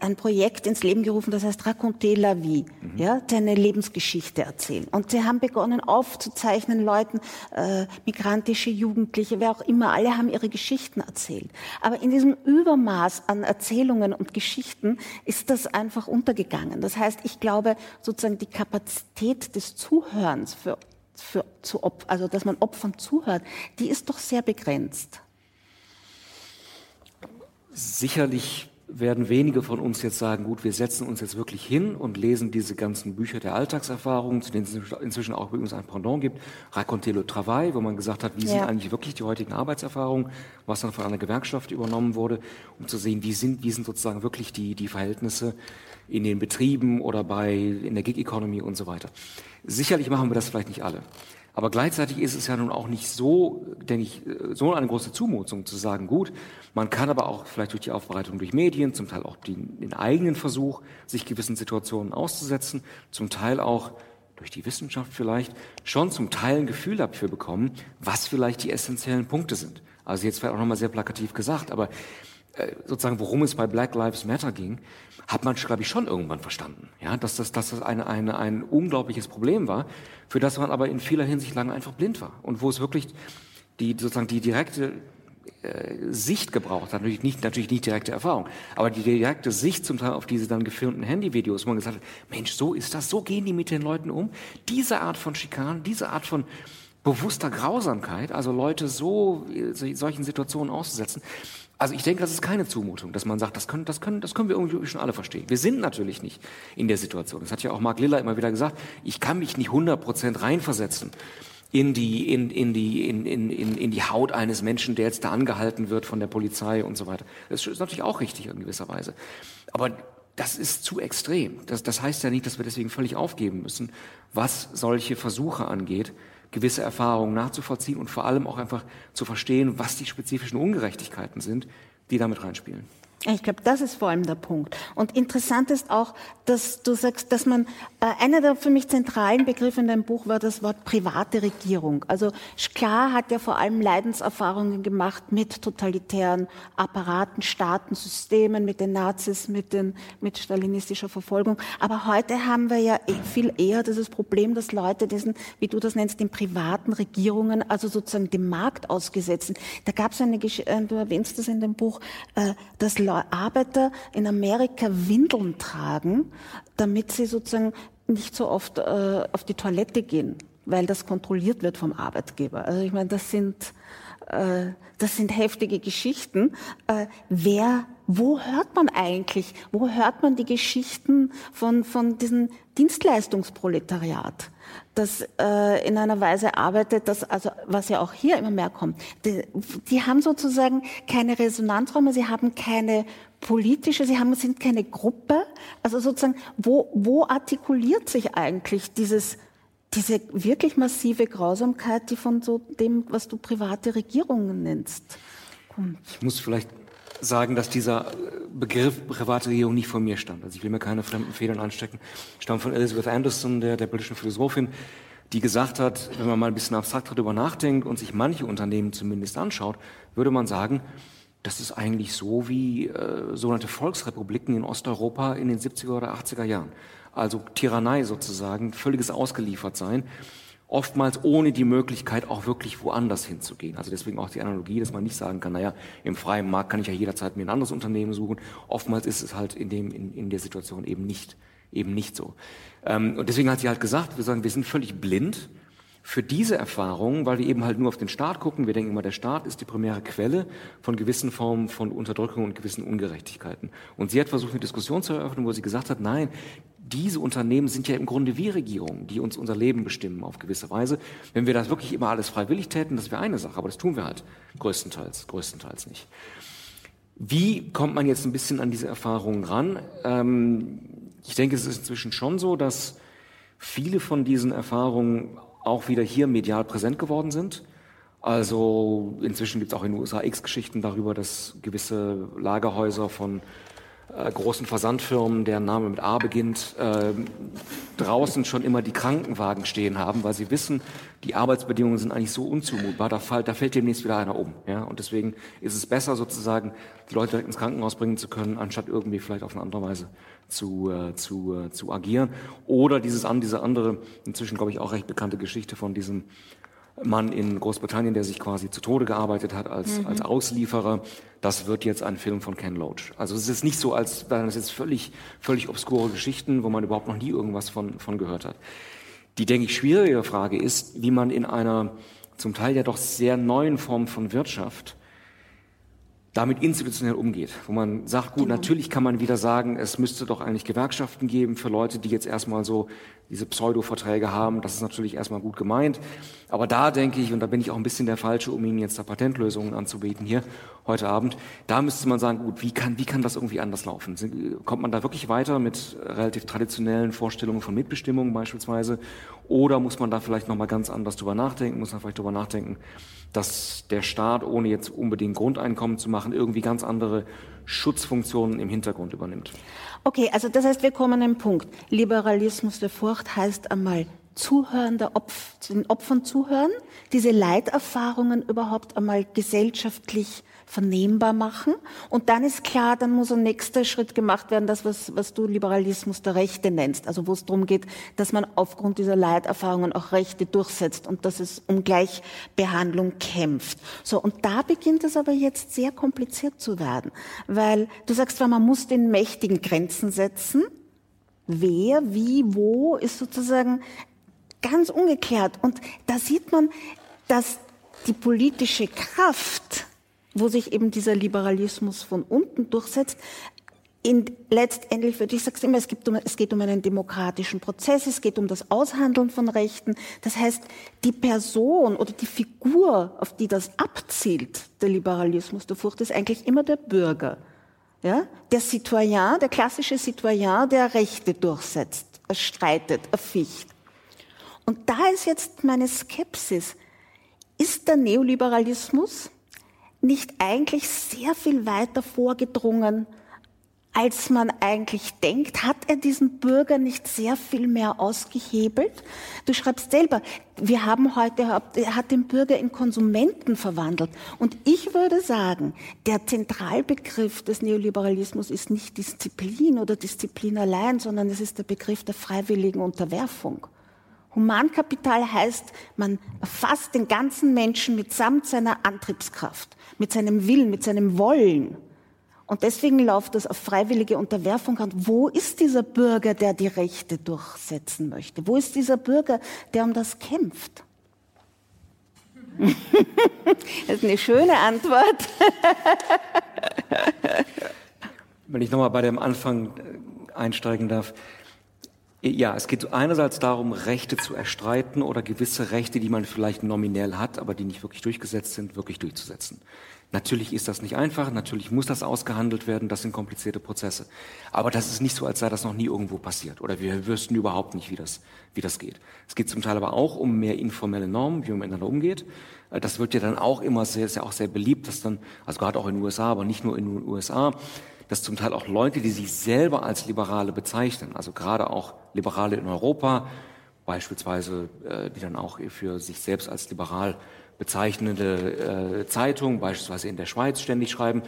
ein Projekt ins Leben gerufen, das heißt Raconter la vie, ja, deine Lebensgeschichte erzählen. Und sie haben begonnen aufzuzeichnen, Leuten, äh, migrantische Jugendliche, wer auch immer, alle haben ihre Geschichten erzählt. Aber in diesem Übermaß an Erzählungen und Geschichten ist das einfach untergegangen. Das heißt, ich glaube, sozusagen die Kapazität des Zuhörens für für, zu also dass man Opfern zuhört, die ist doch sehr begrenzt. Sicherlich werden wenige von uns jetzt sagen, gut, wir setzen uns jetzt wirklich hin und lesen diese ganzen Bücher der Alltagserfahrungen, zu denen es inzwischen auch übrigens ein Pendant gibt, Raconter le Travail, wo man gesagt hat, wie sind Ja. eigentlich wirklich die heutigen Arbeitserfahrungen, was dann von einer Gewerkschaft übernommen wurde, um zu sehen, wie sind, wie sind sozusagen wirklich die, die Verhältnisse in den Betrieben oder bei, in der Gig-Economy und so weiter. Sicherlich machen wir das vielleicht nicht alle. Aber gleichzeitig ist es ja nun auch nicht so, denke ich, äh, so eine große Zumutung zu sagen, gut, man kann aber auch vielleicht durch die Aufbereitung durch Medien, zum Teil auch den, eigenen Versuch, sich gewissen Situationen auszusetzen, zum Teil auch durch die Wissenschaft vielleicht, schon zum Teil ein Gefühl dafür bekommen, was vielleicht die essentiellen Punkte sind. Also jetzt vielleicht auch nochmal sehr plakativ gesagt, aber äh, sozusagen, worum es bei Black Lives Matter ging, hat man, glaube ich, schon irgendwann verstanden. Ja, dass das, dass das eine, eine, ein unglaubliches Problem war, für das man aber in vieler Hinsicht lange einfach blind war. Und wo es wirklich die, sozusagen die direkte Sicht gebraucht natürlich nicht, natürlich nicht direkte Erfahrung, aber die direkte Sicht zum Teil auf diese dann gefilmten Handyvideos, wo man gesagt hat, Mensch, so ist das, so gehen die mit den Leuten um. Diese Art von Schikanen, diese Art von bewusster Grausamkeit, also Leute so äh, solchen Situationen auszusetzen. Also ich denke, das ist keine Zumutung, dass man sagt, das können, das können, das können wir irgendwie schon alle verstehen. Wir sind natürlich nicht in der Situation. Das hat ja auch Mark Liller immer wieder gesagt. Ich kann mich nicht 100 Prozent reinversetzen in die, in, in die, in, in, in, die Haut eines Menschen, der jetzt da angehalten wird von der Polizei und so weiter. Das ist natürlich auch richtig in gewisser Weise. Aber das ist zu extrem. Das, das heißt ja nicht, dass wir deswegen völlig aufgeben müssen, was solche Versuche angeht, gewisse Erfahrungen nachzuvollziehen und vor allem auch einfach zu verstehen, was die spezifischen Ungerechtigkeiten sind, die damit reinspielen. Ich glaube, das ist vor allem der Punkt. Und interessant ist auch, dass du sagst, dass man, äh, einer der für mich zentralen Begriffe in deinem Buch war das Wort private Regierung. Also Sklar hat ja vor allem Leidenserfahrungen gemacht mit totalitären Apparaten, Staaten, Systemen, mit den Nazis, mit, den, mit stalinistischer Verfolgung. Aber heute haben wir ja eh viel eher dieses Problem, dass Leute diesen, wie du das nennst, den privaten Regierungen, also sozusagen dem Markt ausgesetzt sind. Da gab es eine Geschichte, äh, du erwähnst das in dem Buch, äh, dass Arbeiter in Amerika Windeln tragen, damit sie sozusagen nicht so oft äh, auf die Toilette gehen, weil das kontrolliert wird vom Arbeitgeber. Also ich meine, das sind äh, das sind heftige Geschichten. Äh, wer, wo hört man eigentlich, wo hört man die Geschichten von, von diesem Dienstleistungsproletariat, das äh, in einer Weise arbeitet, das, also, was ja auch hier immer mehr kommt. Die, die haben sozusagen keine Resonanzräume, sie haben keine politische, sie haben, sind keine Gruppe. Also sozusagen, wo, wo artikuliert sich eigentlich dieses diese wirklich massive Grausamkeit, die von so dem, was du private Regierungen nennst, kommt. Ich muss vielleicht sagen, dass dieser Begriff private Regierung nicht von mir stammt. Also ich will mir keine fremden Federn anstecken. Stammt von Elizabeth Anderson, der, der britischen Philosophin, die gesagt hat, wenn man mal ein bisschen abstrakt darüber nachdenkt und sich manche Unternehmen zumindest anschaut, würde man sagen, das ist eigentlich so wie äh, sogenannte Volksrepubliken in Osteuropa in den 70er oder 80er Jahren. Also Tyrannei sozusagen, völliges Ausgeliefertsein, oftmals ohne die Möglichkeit auch wirklich woanders hinzugehen. Also deswegen auch die Analogie, dass man nicht sagen kann, naja, im freien Markt kann ich ja jederzeit mir ein anderes Unternehmen suchen. Oftmals ist es halt in, dem, in, in der Situation eben nicht, eben nicht so. Ähm, und deswegen hat sie halt gesagt, wir sagen, wir sind völlig blind für diese Erfahrungen, weil wir eben halt nur auf den Staat gucken. Wir denken immer, der Staat ist die primäre Quelle von gewissen Formen von Unterdrückung und gewissen Ungerechtigkeiten. Und sie hat versucht, eine Diskussion zu eröffnen, wo sie gesagt hat, nein, diese Unternehmen sind ja im Grunde wie Regierungen, die uns unser Leben bestimmen auf gewisse Weise. Wenn wir das wirklich immer alles freiwillig täten, das wäre eine Sache, aber das tun wir halt größtenteils, größtenteils nicht. Wie kommt man jetzt ein bisschen an diese Erfahrungen ran? Ähm, ich denke, es ist inzwischen schon so, dass viele von diesen Erfahrungen auch wieder hier medial präsent geworden sind. Also inzwischen gibt es auch in den USA X-Geschichten darüber, dass gewisse Lagerhäuser von äh, großen Versandfirmen, deren Name mit A beginnt, äh, draußen schon immer die Krankenwagen stehen haben, weil sie wissen, die Arbeitsbedingungen sind eigentlich so unzumutbar, da, fall, da fällt demnächst wieder einer um. Ja? Und deswegen ist es besser sozusagen, die Leute direkt ins Krankenhaus bringen zu können, anstatt irgendwie vielleicht auf eine andere Weise zu, äh, zu, äh, zu agieren. Oder dieses an, diese andere, inzwischen glaube ich auch recht bekannte Geschichte von diesem Mann in Großbritannien, der sich quasi zu Tode gearbeitet hat als, mhm. als Auslieferer. Das wird jetzt ein Film von Ken Loach. Also es ist nicht so, als wären das jetzt völlig, völlig obskure Geschichten, wo man überhaupt noch nie irgendwas von, von gehört hat. Die, denke ich, schwierige Frage ist, wie man in einer zum Teil ja doch sehr neuen Form von Wirtschaft damit institutionell umgeht, wo man sagt, gut, genau. natürlich kann man wieder sagen, es müsste doch eigentlich Gewerkschaften geben für Leute, die jetzt erstmal so diese Pseudo-Verträge haben. Das ist natürlich erstmal gut gemeint. Aber da denke ich, und da bin ich auch ein bisschen der Falsche, um Ihnen jetzt da Patentlösungen anzubieten hier heute Abend, da müsste man sagen, gut, wie kann, wie kann das irgendwie anders laufen? Kommt man da wirklich weiter mit relativ traditionellen Vorstellungen von Mitbestimmung beispielsweise? Oder muss man da vielleicht nochmal ganz anders drüber nachdenken, muss man vielleicht drüber nachdenken, dass der Staat, ohne jetzt unbedingt Grundeinkommen zu machen, irgendwie ganz andere Schutzfunktionen im Hintergrund übernimmt. Okay, also das heißt, wir kommen an den Punkt. Liberalismus der Furcht heißt einmal Zuhören der Opf den Opfern zuhören, diese Leiterfahrungen überhaupt einmal gesellschaftlich vernehmbar machen. Und dann ist klar, dann muss ein nächster Schritt gemacht werden, das, was, was du Liberalismus der Rechte nennst. Also wo es darum geht, dass man aufgrund dieser Leiterfahrungen auch Rechte durchsetzt und dass es um Gleichbehandlung kämpft. So, und da beginnt es aber jetzt sehr kompliziert zu werden. Weil du sagst zwar, man muss den Mächtigen Grenzen setzen. Wer, wie, wo ist sozusagen ganz ungeklärt. Und da sieht man, dass die politische Kraft wo sich eben dieser Liberalismus von unten durchsetzt. In, letztendlich würde ich sagen immer, es, gibt um, es geht um einen demokratischen Prozess, es geht um das Aushandeln von Rechten. Das heißt, die Person oder die Figur, auf die das abzielt, der Liberalismus der Furcht, ist eigentlich immer der Bürger. Ja? Der Citoyen, der klassische Citoyen, der Rechte durchsetzt, erstreitet, erficht. Und da ist jetzt meine Skepsis. Ist der Neoliberalismus nicht eigentlich sehr viel weiter vorgedrungen, als man eigentlich denkt? Hat er diesen Bürger nicht sehr viel mehr ausgehebelt? Du schreibst selber, wir haben heute, er hat den Bürger in Konsumenten verwandelt. Und ich würde sagen, der Zentralbegriff des Neoliberalismus ist nicht Disziplin oder Disziplin allein, sondern es ist der Begriff der freiwilligen Unterwerfung. Humankapital heißt, man erfasst den ganzen Menschen mitsamt seiner Antriebskraft, mit seinem Willen, mit seinem Wollen. Und deswegen läuft das auf freiwillige Unterwerfung an. Wo ist dieser Bürger, der die Rechte durchsetzen möchte? Wo ist dieser Bürger, der um das kämpft? das ist eine schöne Antwort. Wenn ich nochmal bei dem Anfang einsteigen darf. Ja, es geht einerseits darum, Rechte zu erstreiten oder gewisse Rechte, die man vielleicht nominell hat, aber die nicht wirklich durchgesetzt sind, wirklich durchzusetzen. Natürlich ist das nicht einfach, natürlich muss das ausgehandelt werden, das sind komplizierte Prozesse. Aber das ist nicht so, als sei das noch nie irgendwo passiert oder wir wüssten überhaupt nicht, wie das, wie das geht. Es geht zum Teil aber auch um mehr informelle Normen, wie man miteinander umgeht. Das wird ja dann auch immer sehr, ist ja auch sehr beliebt, dass dann, also gerade auch in den USA, aber nicht nur in den USA, dass zum Teil auch Leute, die sich selber als Liberale bezeichnen, also gerade auch Liberale in Europa, beispielsweise, äh, die dann auch für sich selbst als liberal bezeichnende äh, Zeitung, beispielsweise in der Schweiz, ständig schreiben,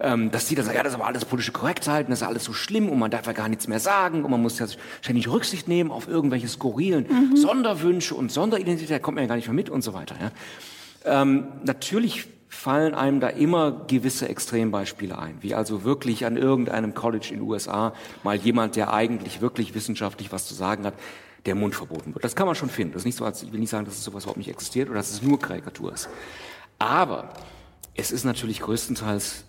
ähm, dass die dann sagen, ja, das ist aber alles politische Korrektheit, das ist alles so schlimm und man darf ja gar nichts mehr sagen und man muss ja ständig Rücksicht nehmen auf irgendwelche skurrilen mhm. Sonderwünsche und Sonderidentität, kommt man ja gar nicht mehr mit und so weiter. Ja. Ähm, natürlich fallen einem da immer gewisse Extrembeispiele ein, wie also wirklich an irgendeinem College in den USA mal jemand, der eigentlich wirklich wissenschaftlich was zu sagen hat, der Mund verboten wird. Das kann man schon finden. Das ist nicht so, als ich will nicht sagen, dass es sowas überhaupt nicht existiert oder dass es nur Karikatur ist. Aber es ist natürlich größtenteils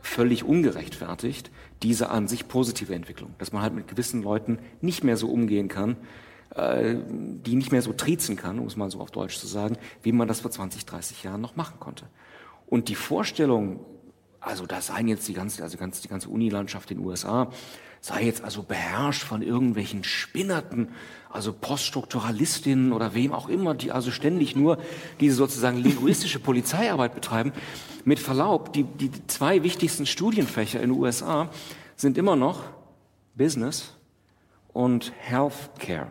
völlig ungerechtfertigt, diese an sich positive Entwicklung, dass man halt mit gewissen Leuten nicht mehr so umgehen kann, äh, die nicht mehr so triezen kann, um es mal so auf Deutsch zu sagen, wie man das vor 20, 30 Jahren noch machen konnte. Und die Vorstellung, also da seien jetzt die ganze, also ganz, die ganze Unilandschaft in den USA, sei jetzt also beherrscht von irgendwelchen Spinnerten, also Poststrukturalistinnen oder wem auch immer, die also ständig nur diese sozusagen linguistische Polizeiarbeit betreiben. Mit Verlaub, die, die zwei wichtigsten Studienfächer in den USA sind immer noch Business und Healthcare.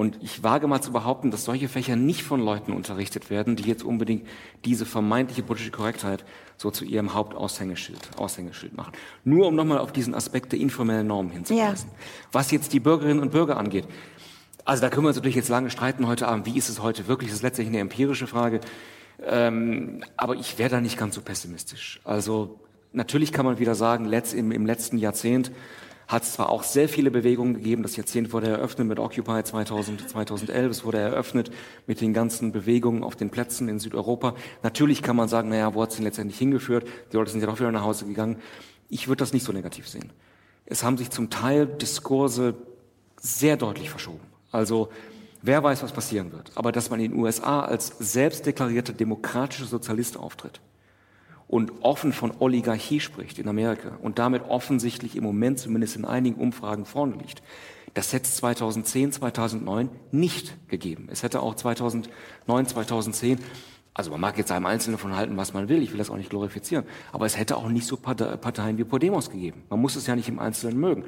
Und ich wage mal zu behaupten, dass solche Fächer nicht von Leuten unterrichtet werden, die jetzt unbedingt diese vermeintliche politische Korrektheit so zu ihrem Hauptaushängeschild Aushängeschild machen. Nur um nochmal auf diesen Aspekt der informellen Normen hinzuweisen. Ja. Was jetzt die Bürgerinnen und Bürger angeht. Also da können wir uns natürlich jetzt lange streiten heute Abend, wie ist es heute wirklich? Das ist letztlich eine empirische Frage. Ähm, aber ich wäre da nicht ganz so pessimistisch. Also natürlich kann man wieder sagen, letzt, im, im letzten Jahrzehnt hat es zwar auch sehr viele Bewegungen gegeben, das Jahrzehnt wurde eröffnet mit Occupy 2000, 2011, es wurde eröffnet mit den ganzen Bewegungen auf den Plätzen in Südeuropa. Natürlich kann man sagen, naja, wo hat es denn letztendlich hingeführt? Die Leute sind ja doch wieder nach Hause gegangen. Ich würde das nicht so negativ sehen. Es haben sich zum Teil Diskurse sehr deutlich verschoben. Also wer weiß, was passieren wird. Aber dass man in den USA als selbstdeklarierter demokratischer Sozialist auftritt, und offen von Oligarchie spricht in Amerika und damit offensichtlich im Moment zumindest in einigen Umfragen vorne liegt. Das hätte es 2010, 2009 nicht gegeben. Es hätte auch 2009, 2010 also man mag jetzt einem Einzelnen von halten, was man will, ich will das auch nicht glorifizieren, aber es hätte auch nicht so Parteien wie Podemos gegeben. Man muss es ja nicht im Einzelnen mögen.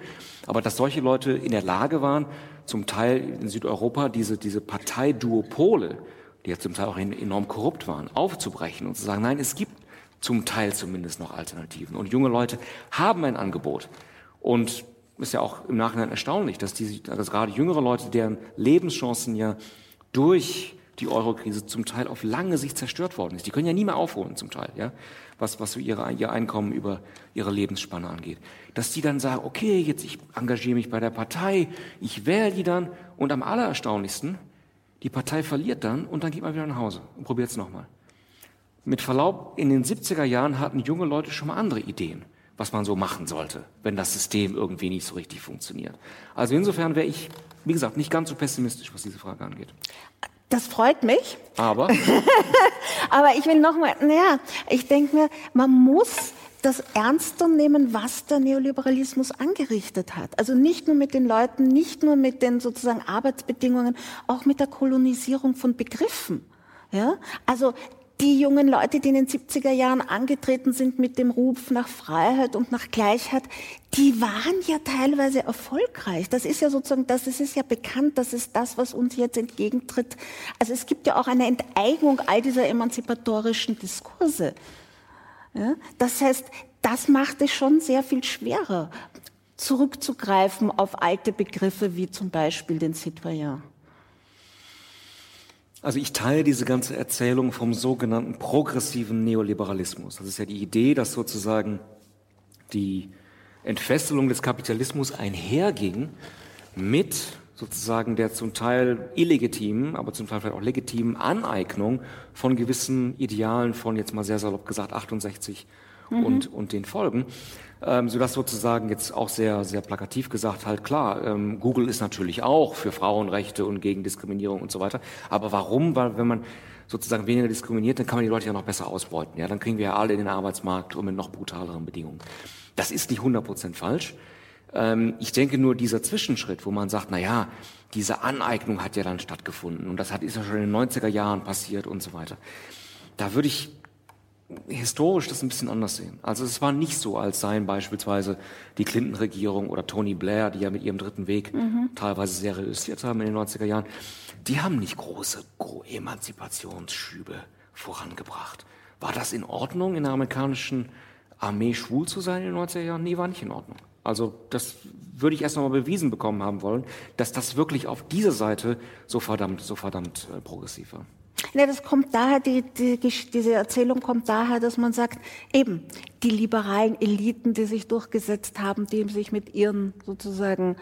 Aber dass solche Leute in der Lage waren, zum Teil in Südeuropa diese, diese Parteiduopole, die ja zum Teil auch enorm korrupt waren, aufzubrechen und zu sagen, nein, es gibt zum Teil zumindest noch Alternativen. Und junge Leute haben ein Angebot. Und ist ja auch im Nachhinein erstaunlich, dass, die, dass gerade jüngere Leute, deren Lebenschancen ja durch die Eurokrise zum Teil auf lange Sicht zerstört worden ist. Die können ja nie mehr aufholen zum Teil, ja, was, was so ihre, ihr Einkommen über ihre Lebensspanne angeht. Dass die dann sagen, okay, jetzt ich engagiere mich bei der Partei, ich wähle die dann und am allererstaunlichsten, die Partei verliert dann und dann geht man wieder nach Hause und probiert es nochmal. Mit Verlaub, in den 70er Jahren hatten junge Leute schon mal andere Ideen, was man so machen sollte, wenn das System irgendwie nicht so richtig funktioniert. Also insofern wäre ich, wie gesagt, nicht ganz so pessimistisch, was diese Frage angeht. Das freut mich. Aber? Aber ich will nochmal, naja, ich denke mir, man muss das ernster nehmen, was der Neoliberalismus angerichtet hat. Also nicht nur mit den Leuten, nicht nur mit den sozusagen Arbeitsbedingungen, auch mit der Kolonisierung von Begriffen. Ja? Also die jungen Leute, die in den 70er Jahren angetreten sind mit dem Ruf nach Freiheit und nach Gleichheit, die waren ja teilweise erfolgreich. Das ist ja sozusagen, das ist ja bekannt, das ist das, was uns jetzt entgegentritt. Also es gibt ja auch eine Enteignung all dieser emanzipatorischen Diskurse. Ja? Das heißt, das macht es schon sehr viel schwerer, zurückzugreifen auf alte Begriffe wie zum Beispiel den Citoyen. Also ich teile diese ganze Erzählung vom sogenannten progressiven Neoliberalismus. Das ist ja die Idee, dass sozusagen die Entfesselung des Kapitalismus einherging mit sozusagen der zum Teil illegitimen, aber zum Teil vielleicht auch legitimen Aneignung von gewissen Idealen von jetzt mal sehr salopp gesagt 68 mhm. und, und den Folgen. Ähm, sodass sozusagen jetzt auch sehr, sehr plakativ gesagt halt klar, ähm, Google ist natürlich auch für Frauenrechte und gegen Diskriminierung und so weiter. Aber warum? Weil wenn man sozusagen weniger diskriminiert, dann kann man die Leute ja noch besser ausbeuten. Ja, dann kriegen wir ja alle in den Arbeitsmarkt und mit noch brutaleren Bedingungen. Das ist nicht 100% falsch. Ähm, ich denke nur dieser Zwischenschritt, wo man sagt, na ja, diese Aneignung hat ja dann stattgefunden und das hat, ist ja schon in den 90er Jahren passiert und so weiter. Da würde ich historisch das ein bisschen anders sehen. Also es war nicht so, als seien beispielsweise die Clinton-Regierung oder Tony Blair, die ja mit ihrem dritten Weg mhm. teilweise sehr reüssiert haben in den 90er Jahren, die haben nicht große Emanzipationsschübe vorangebracht. War das in Ordnung, in der amerikanischen Armee schwul zu sein in den 90er Jahren? Nee, war nicht in Ordnung. Also das würde ich erst noch mal bewiesen bekommen haben wollen, dass das wirklich auf dieser Seite so verdammt, so verdammt äh, progressiv war. Nee, das kommt daher, die, die, diese Erzählung kommt daher, dass man sagt, eben, die liberalen Eliten, die sich durchgesetzt haben, die sich mit ihren sozusagen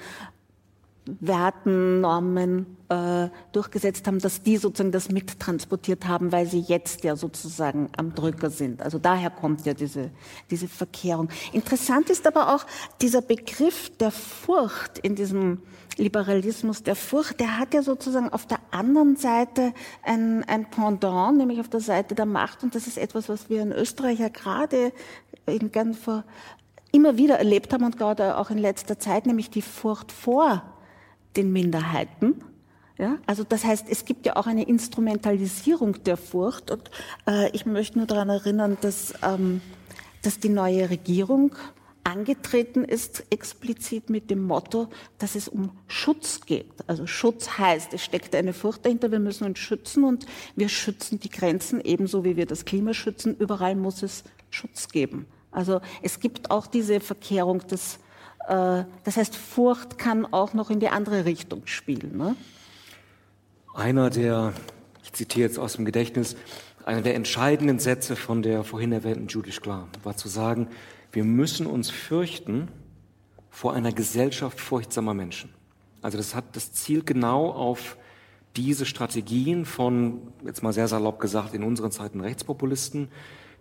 Werten, Normen äh, durchgesetzt haben, dass die sozusagen das mittransportiert haben, weil sie jetzt ja sozusagen am Drücker sind. Also daher kommt ja diese, diese Verkehrung. Interessant ist aber auch dieser Begriff der Furcht in diesem Liberalismus der Furcht, der hat ja sozusagen auf der anderen Seite ein, ein Pendant, nämlich auf der Seite der Macht. Und das ist etwas, was wir in Österreich ja gerade in ganz vor immer wieder erlebt haben und gerade auch in letzter Zeit, nämlich die Furcht vor den Minderheiten. Ja, also das heißt, es gibt ja auch eine Instrumentalisierung der Furcht und äh, ich möchte nur daran erinnern, dass, ähm, dass die neue Regierung angetreten ist, explizit mit dem Motto, dass es um Schutz geht. Also Schutz heißt, es steckt eine Furcht dahinter, wir müssen uns schützen und wir schützen die Grenzen ebenso wie wir das Klima schützen. Überall muss es Schutz geben. Also es gibt auch diese Verkehrung des das heißt, Furcht kann auch noch in die andere Richtung spielen. Ne? Einer der, ich zitiere jetzt aus dem Gedächtnis, einer der entscheidenden Sätze von der vorhin erwähnten Judith Klar war zu sagen, wir müssen uns fürchten vor einer Gesellschaft furchtsamer Menschen. Also das hat das Ziel genau auf diese Strategien von, jetzt mal sehr salopp gesagt, in unseren Zeiten Rechtspopulisten,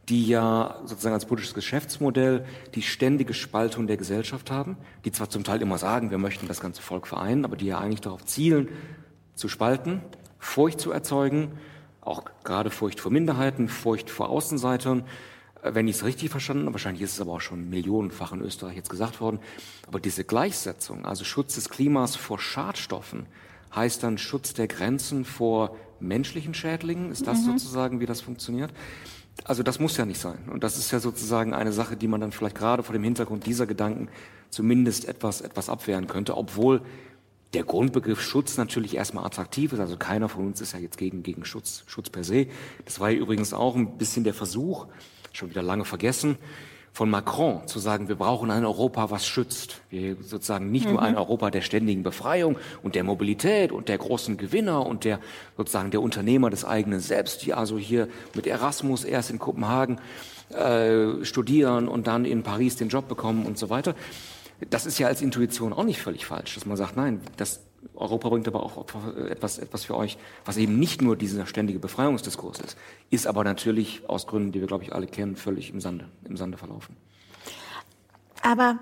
die ja sozusagen als politisches Geschäftsmodell die ständige Spaltung der Gesellschaft haben, die zwar zum Teil immer sagen, wir möchten das ganze Volk vereinen, aber die ja eigentlich darauf zielen, zu spalten, Furcht zu erzeugen, auch gerade Furcht vor Minderheiten, Furcht vor Außenseitern. Äh, wenn ich es richtig verstanden habe, wahrscheinlich ist es aber auch schon millionenfach in Österreich jetzt gesagt worden, aber diese Gleichsetzung, also Schutz des Klimas vor Schadstoffen, heißt dann Schutz der Grenzen vor menschlichen Schädlingen? Ist das mhm. sozusagen, wie das funktioniert? Also das muss ja nicht sein. Und das ist ja sozusagen eine Sache, die man dann vielleicht gerade vor dem Hintergrund dieser Gedanken zumindest etwas, etwas abwehren könnte, obwohl der Grundbegriff Schutz natürlich erstmal attraktiv ist. Also keiner von uns ist ja jetzt gegen, gegen Schutz, Schutz per se. Das war ja übrigens auch ein bisschen der Versuch, schon wieder lange vergessen, von Macron zu sagen, wir brauchen ein Europa, was schützt. Wir sozusagen nicht mhm. nur ein Europa der ständigen Befreiung und der Mobilität und der großen Gewinner und der sozusagen der Unternehmer des eigenen Selbst, die also hier mit Erasmus erst in Kopenhagen äh, studieren und dann in Paris den Job bekommen und so weiter. Das ist ja als Intuition auch nicht völlig falsch, dass man sagt, nein, das Europa bringt aber auch etwas, etwas für euch, was eben nicht nur dieser ständige Befreiungsdiskurs ist, ist aber natürlich aus Gründen, die wir, glaube ich, alle kennen, völlig im Sande, im Sande verlaufen. Aber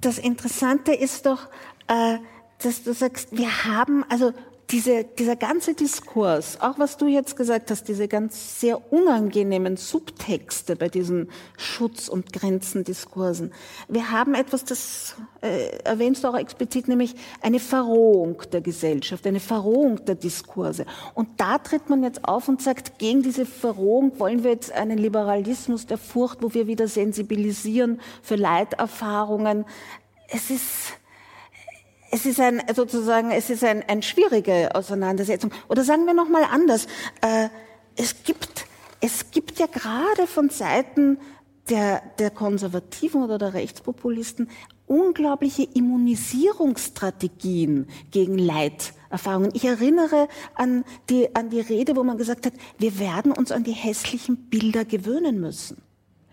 das Interessante ist doch, äh, dass du sagst, wir haben, also diese, dieser ganze Diskurs, auch was du jetzt gesagt hast, diese ganz sehr unangenehmen Subtexte bei diesen Schutz- und Grenzendiskursen. Wir haben etwas, das äh, erwähnst du auch explizit, nämlich eine Verrohung der Gesellschaft, eine Verrohung der Diskurse. Und da tritt man jetzt auf und sagt, gegen diese Verrohung wollen wir jetzt einen Liberalismus der Furcht, wo wir wieder sensibilisieren für Leiterfahrungen. Es ist, es ist ein, sozusagen, es ist ein, eine schwierige Auseinandersetzung. Oder sagen wir noch mal anders. Äh, es gibt, es gibt ja gerade von Seiten der, der Konservativen oder der Rechtspopulisten unglaubliche Immunisierungsstrategien gegen Leiterfahrungen. Ich erinnere an die, an die Rede, wo man gesagt hat, wir werden uns an die hässlichen Bilder gewöhnen müssen.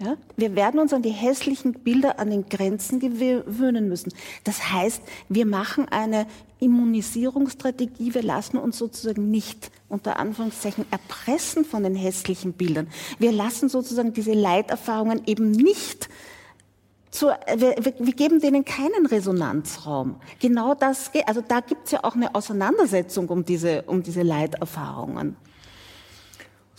Ja? Wir werden uns an die hässlichen Bilder an den Grenzen gewöhnen müssen. Das heißt, wir machen eine Immunisierungsstrategie. Wir lassen uns sozusagen nicht unter Anführungszeichen erpressen von den hässlichen Bildern. Wir lassen sozusagen diese Leiterfahrungen eben nicht zu, wir, wir geben denen keinen Resonanzraum. Genau das. Also da gibt es ja auch eine Auseinandersetzung um diese, um diese Leiterfahrungen.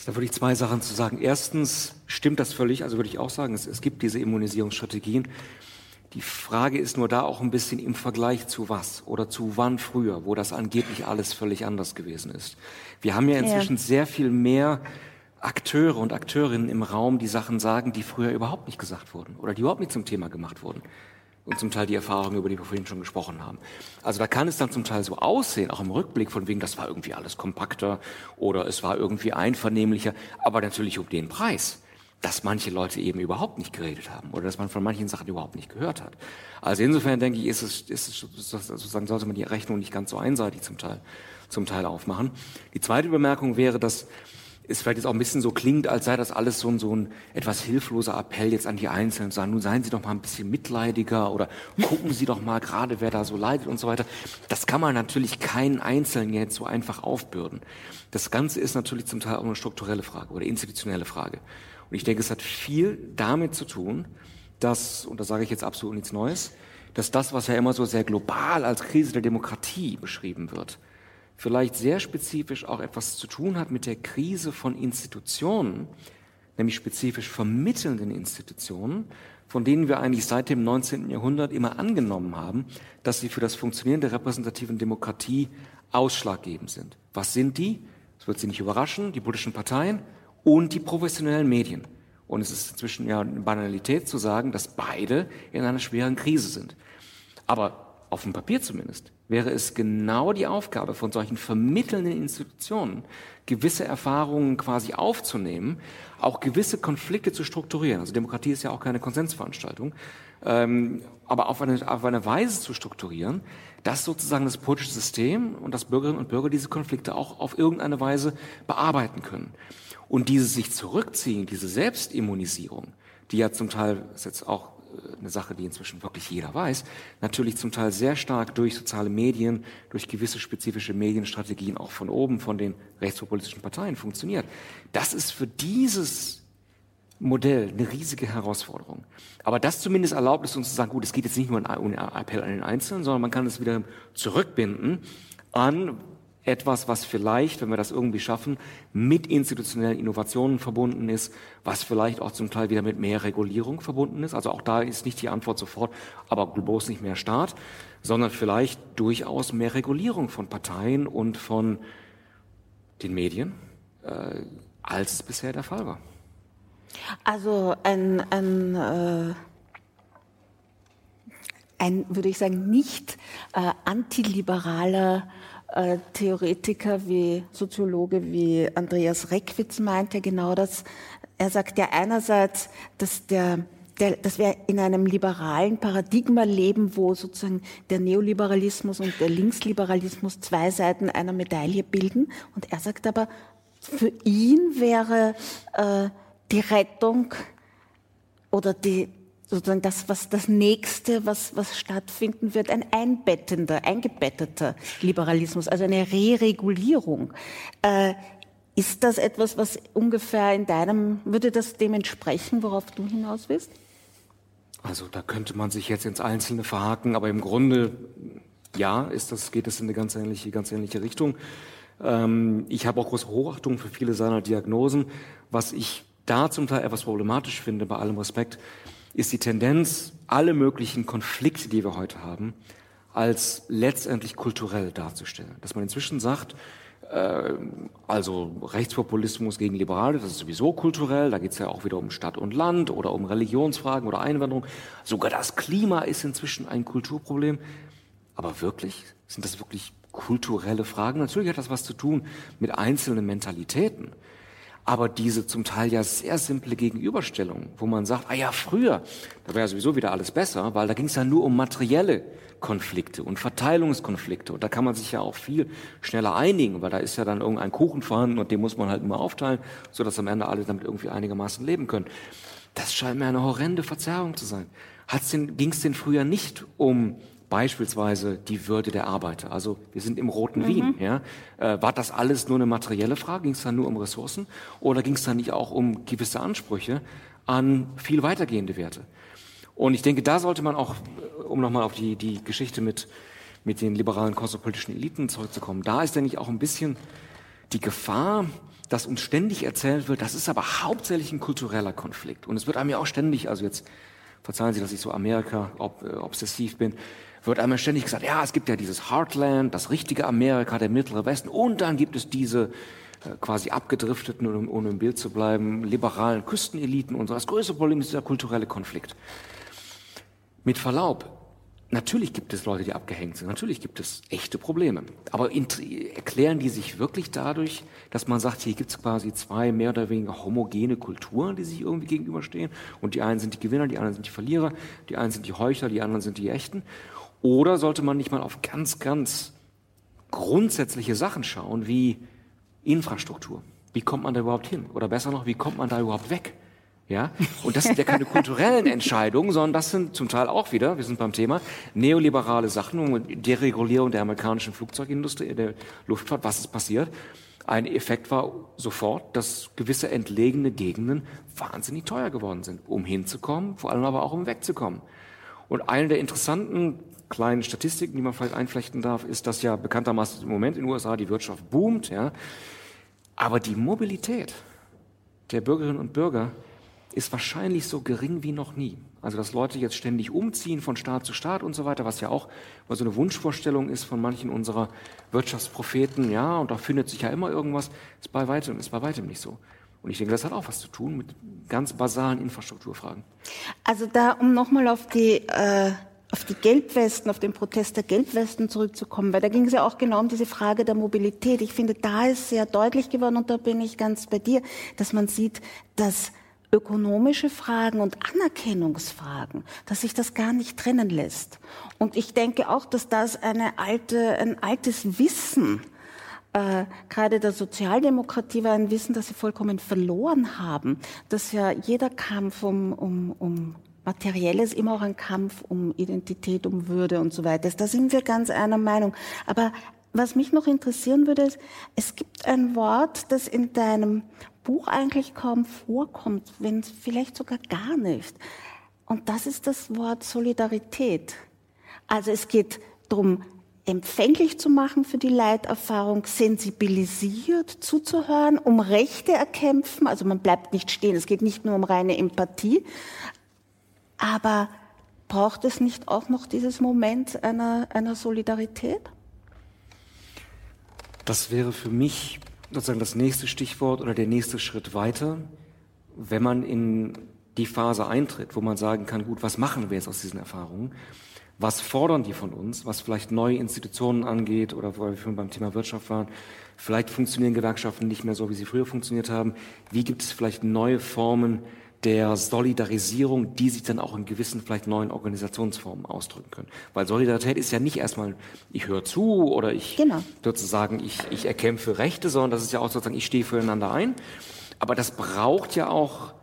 Da würde ich zwei Sachen zu sagen. Erstens stimmt das völlig, also würde ich auch sagen, es, es gibt diese Immunisierungsstrategien. Die Frage ist nur da auch ein bisschen im Vergleich zu was oder zu wann früher, wo das angeblich alles völlig anders gewesen ist. Wir haben ja inzwischen ja. sehr viel mehr Akteure und Akteurinnen im Raum, die Sachen sagen, die früher überhaupt nicht gesagt wurden oder die überhaupt nicht zum Thema gemacht wurden und zum Teil die Erfahrungen, über die wir vorhin schon gesprochen haben. Also da kann es dann zum Teil so aussehen, auch im Rückblick von wegen, das war irgendwie alles kompakter oder es war irgendwie einvernehmlicher, aber natürlich um den Preis, dass manche Leute eben überhaupt nicht geredet haben oder dass man von manchen Sachen überhaupt nicht gehört hat. Also insofern denke ich, ist es, ist es sozusagen sollte man die Rechnung nicht ganz so einseitig zum Teil, zum Teil aufmachen. Die zweite Bemerkung wäre, dass es vielleicht jetzt auch ein bisschen so klingt, als sei das alles so ein, so ein etwas hilfloser Appell jetzt an die Einzelnen, sagen, nun seien Sie doch mal ein bisschen mitleidiger oder gucken Sie doch mal gerade, wer da so leidet und so weiter. Das kann man natürlich keinen Einzelnen jetzt so einfach aufbürden. Das Ganze ist natürlich zum Teil auch eine strukturelle Frage oder institutionelle Frage. Und ich denke, es hat viel damit zu tun, dass, und da sage ich jetzt absolut nichts Neues, dass das, was ja immer so sehr global als Krise der Demokratie beschrieben wird, vielleicht sehr spezifisch auch etwas zu tun hat mit der Krise von Institutionen, nämlich spezifisch vermittelnden Institutionen, von denen wir eigentlich seit dem 19. Jahrhundert immer angenommen haben, dass sie für das Funktionieren der repräsentativen Demokratie ausschlaggebend sind. Was sind die? Das wird Sie nicht überraschen, die politischen Parteien und die professionellen Medien. Und es ist inzwischen ja eine Banalität zu sagen, dass beide in einer schweren Krise sind. Aber auf dem Papier zumindest, wäre es genau die Aufgabe von solchen vermittelnden Institutionen, gewisse Erfahrungen quasi aufzunehmen, auch gewisse Konflikte zu strukturieren. Also Demokratie ist ja auch keine Konsensveranstaltung, ähm, aber auf eine, auf eine Weise zu strukturieren, dass sozusagen das politische System und das Bürgerinnen und Bürger diese Konflikte auch auf irgendeine Weise bearbeiten können. Und dieses sich zurückziehen, diese Selbstimmunisierung, die ja zum Teil ist jetzt auch eine Sache, die inzwischen wirklich jeder weiß, natürlich zum Teil sehr stark durch soziale Medien, durch gewisse spezifische Medienstrategien auch von oben, von den rechtspopulistischen Parteien funktioniert. Das ist für dieses Modell eine riesige Herausforderung. Aber das zumindest erlaubt es uns zu sagen, gut, es geht jetzt nicht nur um einen Appell an den Einzelnen, sondern man kann es wieder zurückbinden an etwas, was vielleicht, wenn wir das irgendwie schaffen, mit institutionellen Innovationen verbunden ist, was vielleicht auch zum Teil wieder mit mehr Regulierung verbunden ist. Also auch da ist nicht die Antwort sofort, aber bloß nicht mehr Staat, sondern vielleicht durchaus mehr Regulierung von Parteien und von den Medien, äh, als es bisher der Fall war. Also ein, ein äh ein, würde ich sagen, nicht äh, antiliberaler Theoretiker wie Soziologe wie Andreas Reckwitz meint ja genau das. Er sagt ja einerseits, dass der der, dass wir in einem liberalen Paradigma leben, wo sozusagen der Neoliberalismus und der Linksliberalismus zwei Seiten einer Medaille bilden. Und er sagt aber, für ihn wäre äh, die Rettung oder die, sozusagen das, was das nächste, was, was stattfinden wird, ein einbettender, eingebetteter Liberalismus, also eine Re-Regulierung. Äh, ist das etwas, was ungefähr in deinem, würde das dem entsprechen, worauf du hinaus willst? Also da könnte man sich jetzt ins Einzelne verhaken, aber im Grunde, ja, ist das, geht es in eine ganz ähnliche, ganz ähnliche Richtung. Ähm, ich habe auch große Hochachtung für viele seiner Diagnosen. Was ich da zum Teil etwas problematisch finde, bei allem Respekt, ist die Tendenz, alle möglichen Konflikte, die wir heute haben, als letztendlich kulturell darzustellen. Dass man inzwischen sagt, äh, also Rechtspopulismus gegen Liberale, das ist sowieso kulturell, da geht es ja auch wieder um Stadt und Land oder um Religionsfragen oder Einwanderung. Sogar das Klima ist inzwischen ein Kulturproblem. Aber wirklich? Sind das wirklich kulturelle Fragen? Natürlich hat das was zu tun mit einzelnen Mentalitäten. Aber diese zum Teil ja sehr simple Gegenüberstellung, wo man sagt, ah ja, früher, da wäre sowieso wieder alles besser, weil da ging es ja nur um materielle Konflikte und Verteilungskonflikte. Und da kann man sich ja auch viel schneller einigen, weil da ist ja dann irgendein Kuchen vorhanden und den muss man halt immer aufteilen, sodass am Ende alle damit irgendwie einigermaßen leben können. Das scheint mir eine horrende Verzerrung zu sein. Ging es denn früher nicht um beispielsweise die Würde der Arbeiter. Also wir sind im roten mhm. Wien. Ja? Äh, war das alles nur eine materielle Frage? Ging es da nur um Ressourcen? Oder ging es da nicht auch um gewisse Ansprüche an viel weitergehende Werte? Und ich denke, da sollte man auch, um nochmal auf die, die Geschichte mit, mit den liberalen kosmopolitischen Eliten zurückzukommen, da ist, denke ich, auch ein bisschen die Gefahr, dass uns ständig erzählt wird, das ist aber hauptsächlich ein kultureller Konflikt. Und es wird einem ja auch ständig, also jetzt verzeihen Sie, dass ich so Amerika ob, äh, obsessiv bin, wird einmal ständig gesagt, ja, es gibt ja dieses Heartland, das richtige Amerika, der mittlere Westen, und dann gibt es diese äh, quasi abgedrifteten, um, um im Bild zu bleiben, liberalen Küsteneliten und so. Das größte Problem ist der kulturelle Konflikt. Mit Verlaub, natürlich gibt es Leute, die abgehängt sind, natürlich gibt es echte Probleme. Aber erklären die sich wirklich dadurch, dass man sagt, hier gibt es quasi zwei mehr oder weniger homogene Kulturen, die sich irgendwie gegenüberstehen und die einen sind die Gewinner, die anderen sind die Verlierer, die einen sind die Heuchler, die anderen sind die Echten? Oder sollte man nicht mal auf ganz, ganz grundsätzliche Sachen schauen, wie Infrastruktur? Wie kommt man da überhaupt hin? Oder besser noch, wie kommt man da überhaupt weg? Ja? Und das sind ja keine kulturellen Entscheidungen, sondern das sind zum Teil auch wieder, wir sind beim Thema, neoliberale Sachen, um Deregulierung der amerikanischen Flugzeugindustrie, der Luftfahrt, was ist passiert? Ein Effekt war sofort, dass gewisse entlegene Gegenden wahnsinnig teuer geworden sind, um hinzukommen, vor allem aber auch um wegzukommen. Und eine der interessanten kleinen Statistiken, die man vielleicht einflechten darf, ist, dass ja bekanntermaßen im Moment in den USA die Wirtschaft boomt, ja. Aber die Mobilität der Bürgerinnen und Bürger ist wahrscheinlich so gering wie noch nie. Also, dass Leute jetzt ständig umziehen von Staat zu Staat und so weiter, was ja auch mal so eine Wunschvorstellung ist von manchen unserer Wirtschaftspropheten, ja, und da findet sich ja immer irgendwas, ist bei weitem, ist bei weitem nicht so. Und ich denke, das hat auch was zu tun mit ganz basalen Infrastrukturfragen. Also da, um nochmal auf die äh auf die Gelbwesten, auf den Protest der Gelbwesten zurückzukommen, weil da ging es ja auch genau um diese Frage der Mobilität. Ich finde, da ist sehr deutlich geworden, und da bin ich ganz bei dir, dass man sieht, dass ökonomische Fragen und Anerkennungsfragen, dass sich das gar nicht trennen lässt. Und ich denke auch, dass das eine alte, ein altes Wissen äh, gerade der Sozialdemokratie war ein Wissen, das sie vollkommen verloren haben, dass ja jeder Kampf um, um, um Materielles immer auch ein Kampf um Identität, um Würde und so weiter Da sind wir ganz einer Meinung. Aber was mich noch interessieren würde, ist, es gibt ein Wort, das in deinem Buch eigentlich kaum vorkommt, wenn vielleicht sogar gar nicht. Und das ist das Wort Solidarität. Also es geht darum, empfänglich zu machen für die Leiterfahrung, sensibilisiert zuzuhören, um Rechte erkämpfen. Also man bleibt nicht stehen. Es geht nicht nur um reine Empathie, aber braucht es nicht auch noch dieses Moment einer, einer Solidarität? Das wäre für mich sozusagen das nächste Stichwort oder der nächste Schritt weiter, wenn man in die Phase eintritt, wo man sagen kann, gut, was machen wir jetzt aus diesen Erfahrungen? Was fordern die von uns, was vielleicht neue Institutionen angeht oder wo wir schon beim Thema Wirtschaft waren? Vielleicht funktionieren Gewerkschaften nicht mehr so, wie sie früher funktioniert haben. Wie gibt es vielleicht neue Formen der Solidarisierung, die sich dann auch in gewissen vielleicht neuen Organisationsformen ausdrücken können. Weil Solidarität ist ja nicht erstmal, ich höre zu oder ich genau. sozusagen, ich, ich erkämpfe Rechte, sondern das ist ja auch sozusagen, ich stehe füreinander ein. Aber das braucht ja auch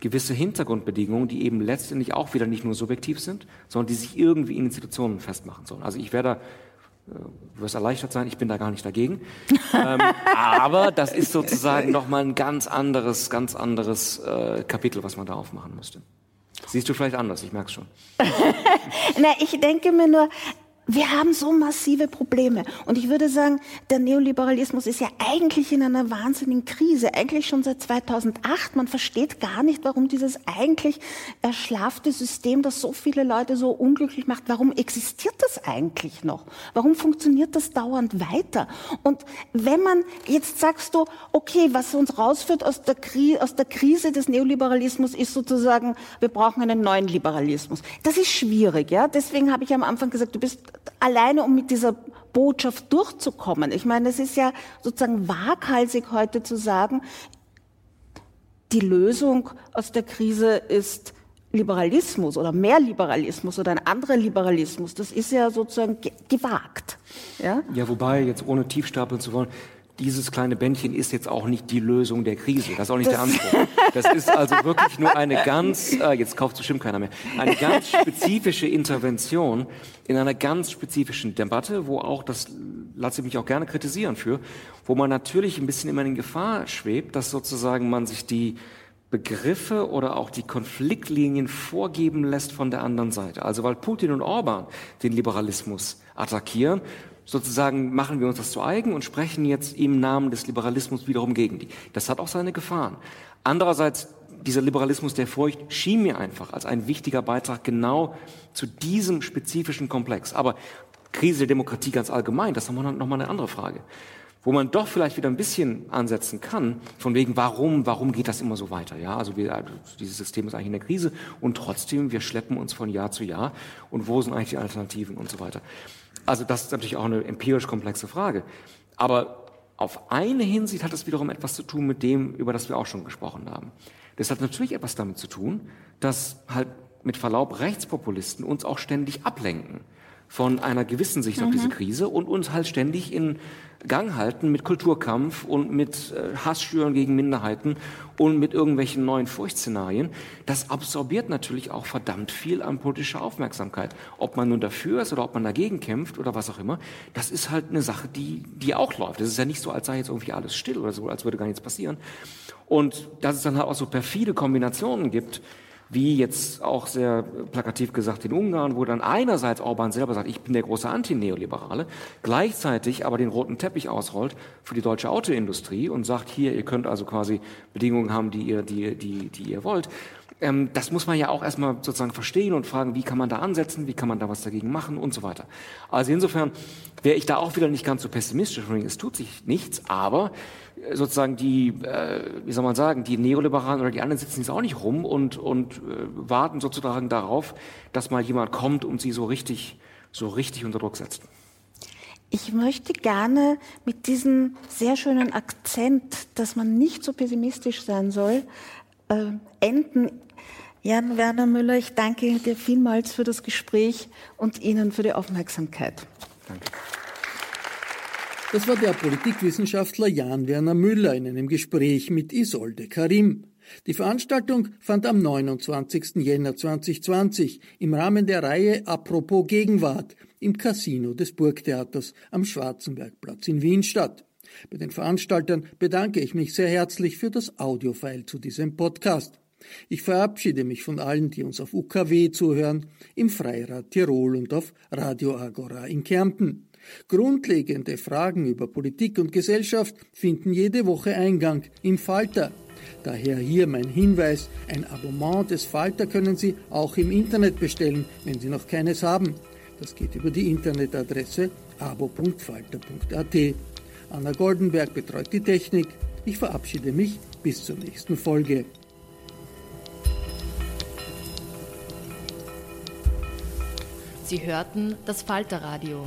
gewisse Hintergrundbedingungen, die eben letztendlich auch wieder nicht nur subjektiv sind, sondern die sich irgendwie in Institutionen festmachen sollen. Also ich werde du wirst erleichtert sein, ich bin da gar nicht dagegen. ähm, aber das ist sozusagen nochmal ein ganz anderes, ganz anderes äh, Kapitel, was man da aufmachen müsste. Siehst du vielleicht anders, ich merke schon. Na, ich denke mir nur, wir haben so massive Probleme. Und ich würde sagen, der Neoliberalismus ist ja eigentlich in einer wahnsinnigen Krise. Eigentlich schon seit 2008. Man versteht gar nicht, warum dieses eigentlich erschlafte System, das so viele Leute so unglücklich macht, warum existiert das eigentlich noch? Warum funktioniert das dauernd weiter? Und wenn man, jetzt sagst du, okay, was uns rausführt aus der, Krise, aus der Krise des Neoliberalismus ist sozusagen, wir brauchen einen neuen Liberalismus. Das ist schwierig, ja. Deswegen habe ich am Anfang gesagt, du bist alleine um mit dieser Botschaft durchzukommen. Ich meine, es ist ja sozusagen waghalsig heute zu sagen, die Lösung aus der Krise ist Liberalismus oder mehr Liberalismus oder ein anderer Liberalismus. Das ist ja sozusagen gewagt. Ja, ja wobei, jetzt ohne tief stapeln zu wollen, dieses kleine Bändchen ist jetzt auch nicht die Lösung der Krise. Das ist auch nicht das der Anspruch. Das ist also wirklich nur eine ganz, äh, jetzt kauft bestimmt keiner mehr, eine ganz spezifische Intervention in einer ganz spezifischen Debatte, wo auch, das lasse ich mich auch gerne kritisieren für, wo man natürlich ein bisschen immer in Gefahr schwebt, dass sozusagen man sich die Begriffe oder auch die Konfliktlinien vorgeben lässt von der anderen Seite. Also weil Putin und Orban den Liberalismus attackieren, sozusagen machen wir uns das zu eigen und sprechen jetzt im Namen des Liberalismus wiederum gegen die. Das hat auch seine Gefahren. Andererseits, dieser Liberalismus der Furcht schien mir einfach als ein wichtiger Beitrag genau zu diesem spezifischen Komplex. Aber Krise der Demokratie ganz allgemein, das ist nochmal eine andere Frage. Wo man doch vielleicht wieder ein bisschen ansetzen kann, von wegen, warum, warum geht das immer so weiter? Ja, also wir, dieses System ist eigentlich in der Krise und trotzdem, wir schleppen uns von Jahr zu Jahr und wo sind eigentlich die Alternativen und so weiter. Also das ist natürlich auch eine empirisch komplexe Frage. Aber auf eine Hinsicht hat es wiederum etwas zu tun mit dem, über das wir auch schon gesprochen haben. Das hat natürlich etwas damit zu tun, dass halt mit Verlaub Rechtspopulisten uns auch ständig ablenken von einer gewissen Sicht mhm. auf diese Krise und uns halt ständig in Gang halten mit Kulturkampf und mit äh, Hassschüren gegen Minderheiten und mit irgendwelchen neuen Furchtszenarien. Das absorbiert natürlich auch verdammt viel an politischer Aufmerksamkeit. Ob man nun dafür ist oder ob man dagegen kämpft oder was auch immer, das ist halt eine Sache, die, die auch läuft. Es ist ja nicht so, als sei jetzt irgendwie alles still oder so, als würde gar nichts passieren. Und dass es dann halt auch so perfide Kombinationen gibt, wie jetzt auch sehr plakativ gesagt in Ungarn, wo dann einerseits Orban selber sagt, ich bin der große Antineoliberale, gleichzeitig aber den roten Teppich ausrollt für die deutsche Autoindustrie und sagt, hier, ihr könnt also quasi Bedingungen haben, die ihr, die, die, die ihr wollt. Ähm, das muss man ja auch erstmal sozusagen verstehen und fragen, wie kann man da ansetzen, wie kann man da was dagegen machen und so weiter. Also insofern wäre ich da auch wieder nicht ganz so pessimistisch. Es tut sich nichts, aber sozusagen die, äh, wie soll man sagen, die Neoliberalen oder die anderen sitzen jetzt auch nicht rum und, und äh, warten sozusagen darauf, dass mal jemand kommt und sie so richtig, so richtig unter Druck setzt. Ich möchte gerne mit diesem sehr schönen Akzent, dass man nicht so pessimistisch sein soll, äh, enden. Jan Werner Müller, ich danke dir vielmals für das Gespräch und Ihnen für die Aufmerksamkeit. Danke. Das war der Politikwissenschaftler Jan Werner Müller in einem Gespräch mit Isolde Karim. Die Veranstaltung fand am 29. Jänner 2020 im Rahmen der Reihe Apropos Gegenwart im Casino des Burgtheaters am Schwarzenbergplatz in Wien statt. Bei den Veranstaltern bedanke ich mich sehr herzlich für das Audiofile zu diesem Podcast. Ich verabschiede mich von allen, die uns auf UKW zuhören, im Freirad Tirol und auf Radio Agora in Kärnten. Grundlegende Fragen über Politik und Gesellschaft finden jede Woche Eingang im Falter. Daher hier mein Hinweis, ein Abonnement des Falter können Sie auch im Internet bestellen, wenn Sie noch keines haben. Das geht über die Internetadresse abo.falter.at. Anna Goldenberg betreut die Technik. Ich verabschiede mich bis zur nächsten Folge. Sie hörten das Falterradio,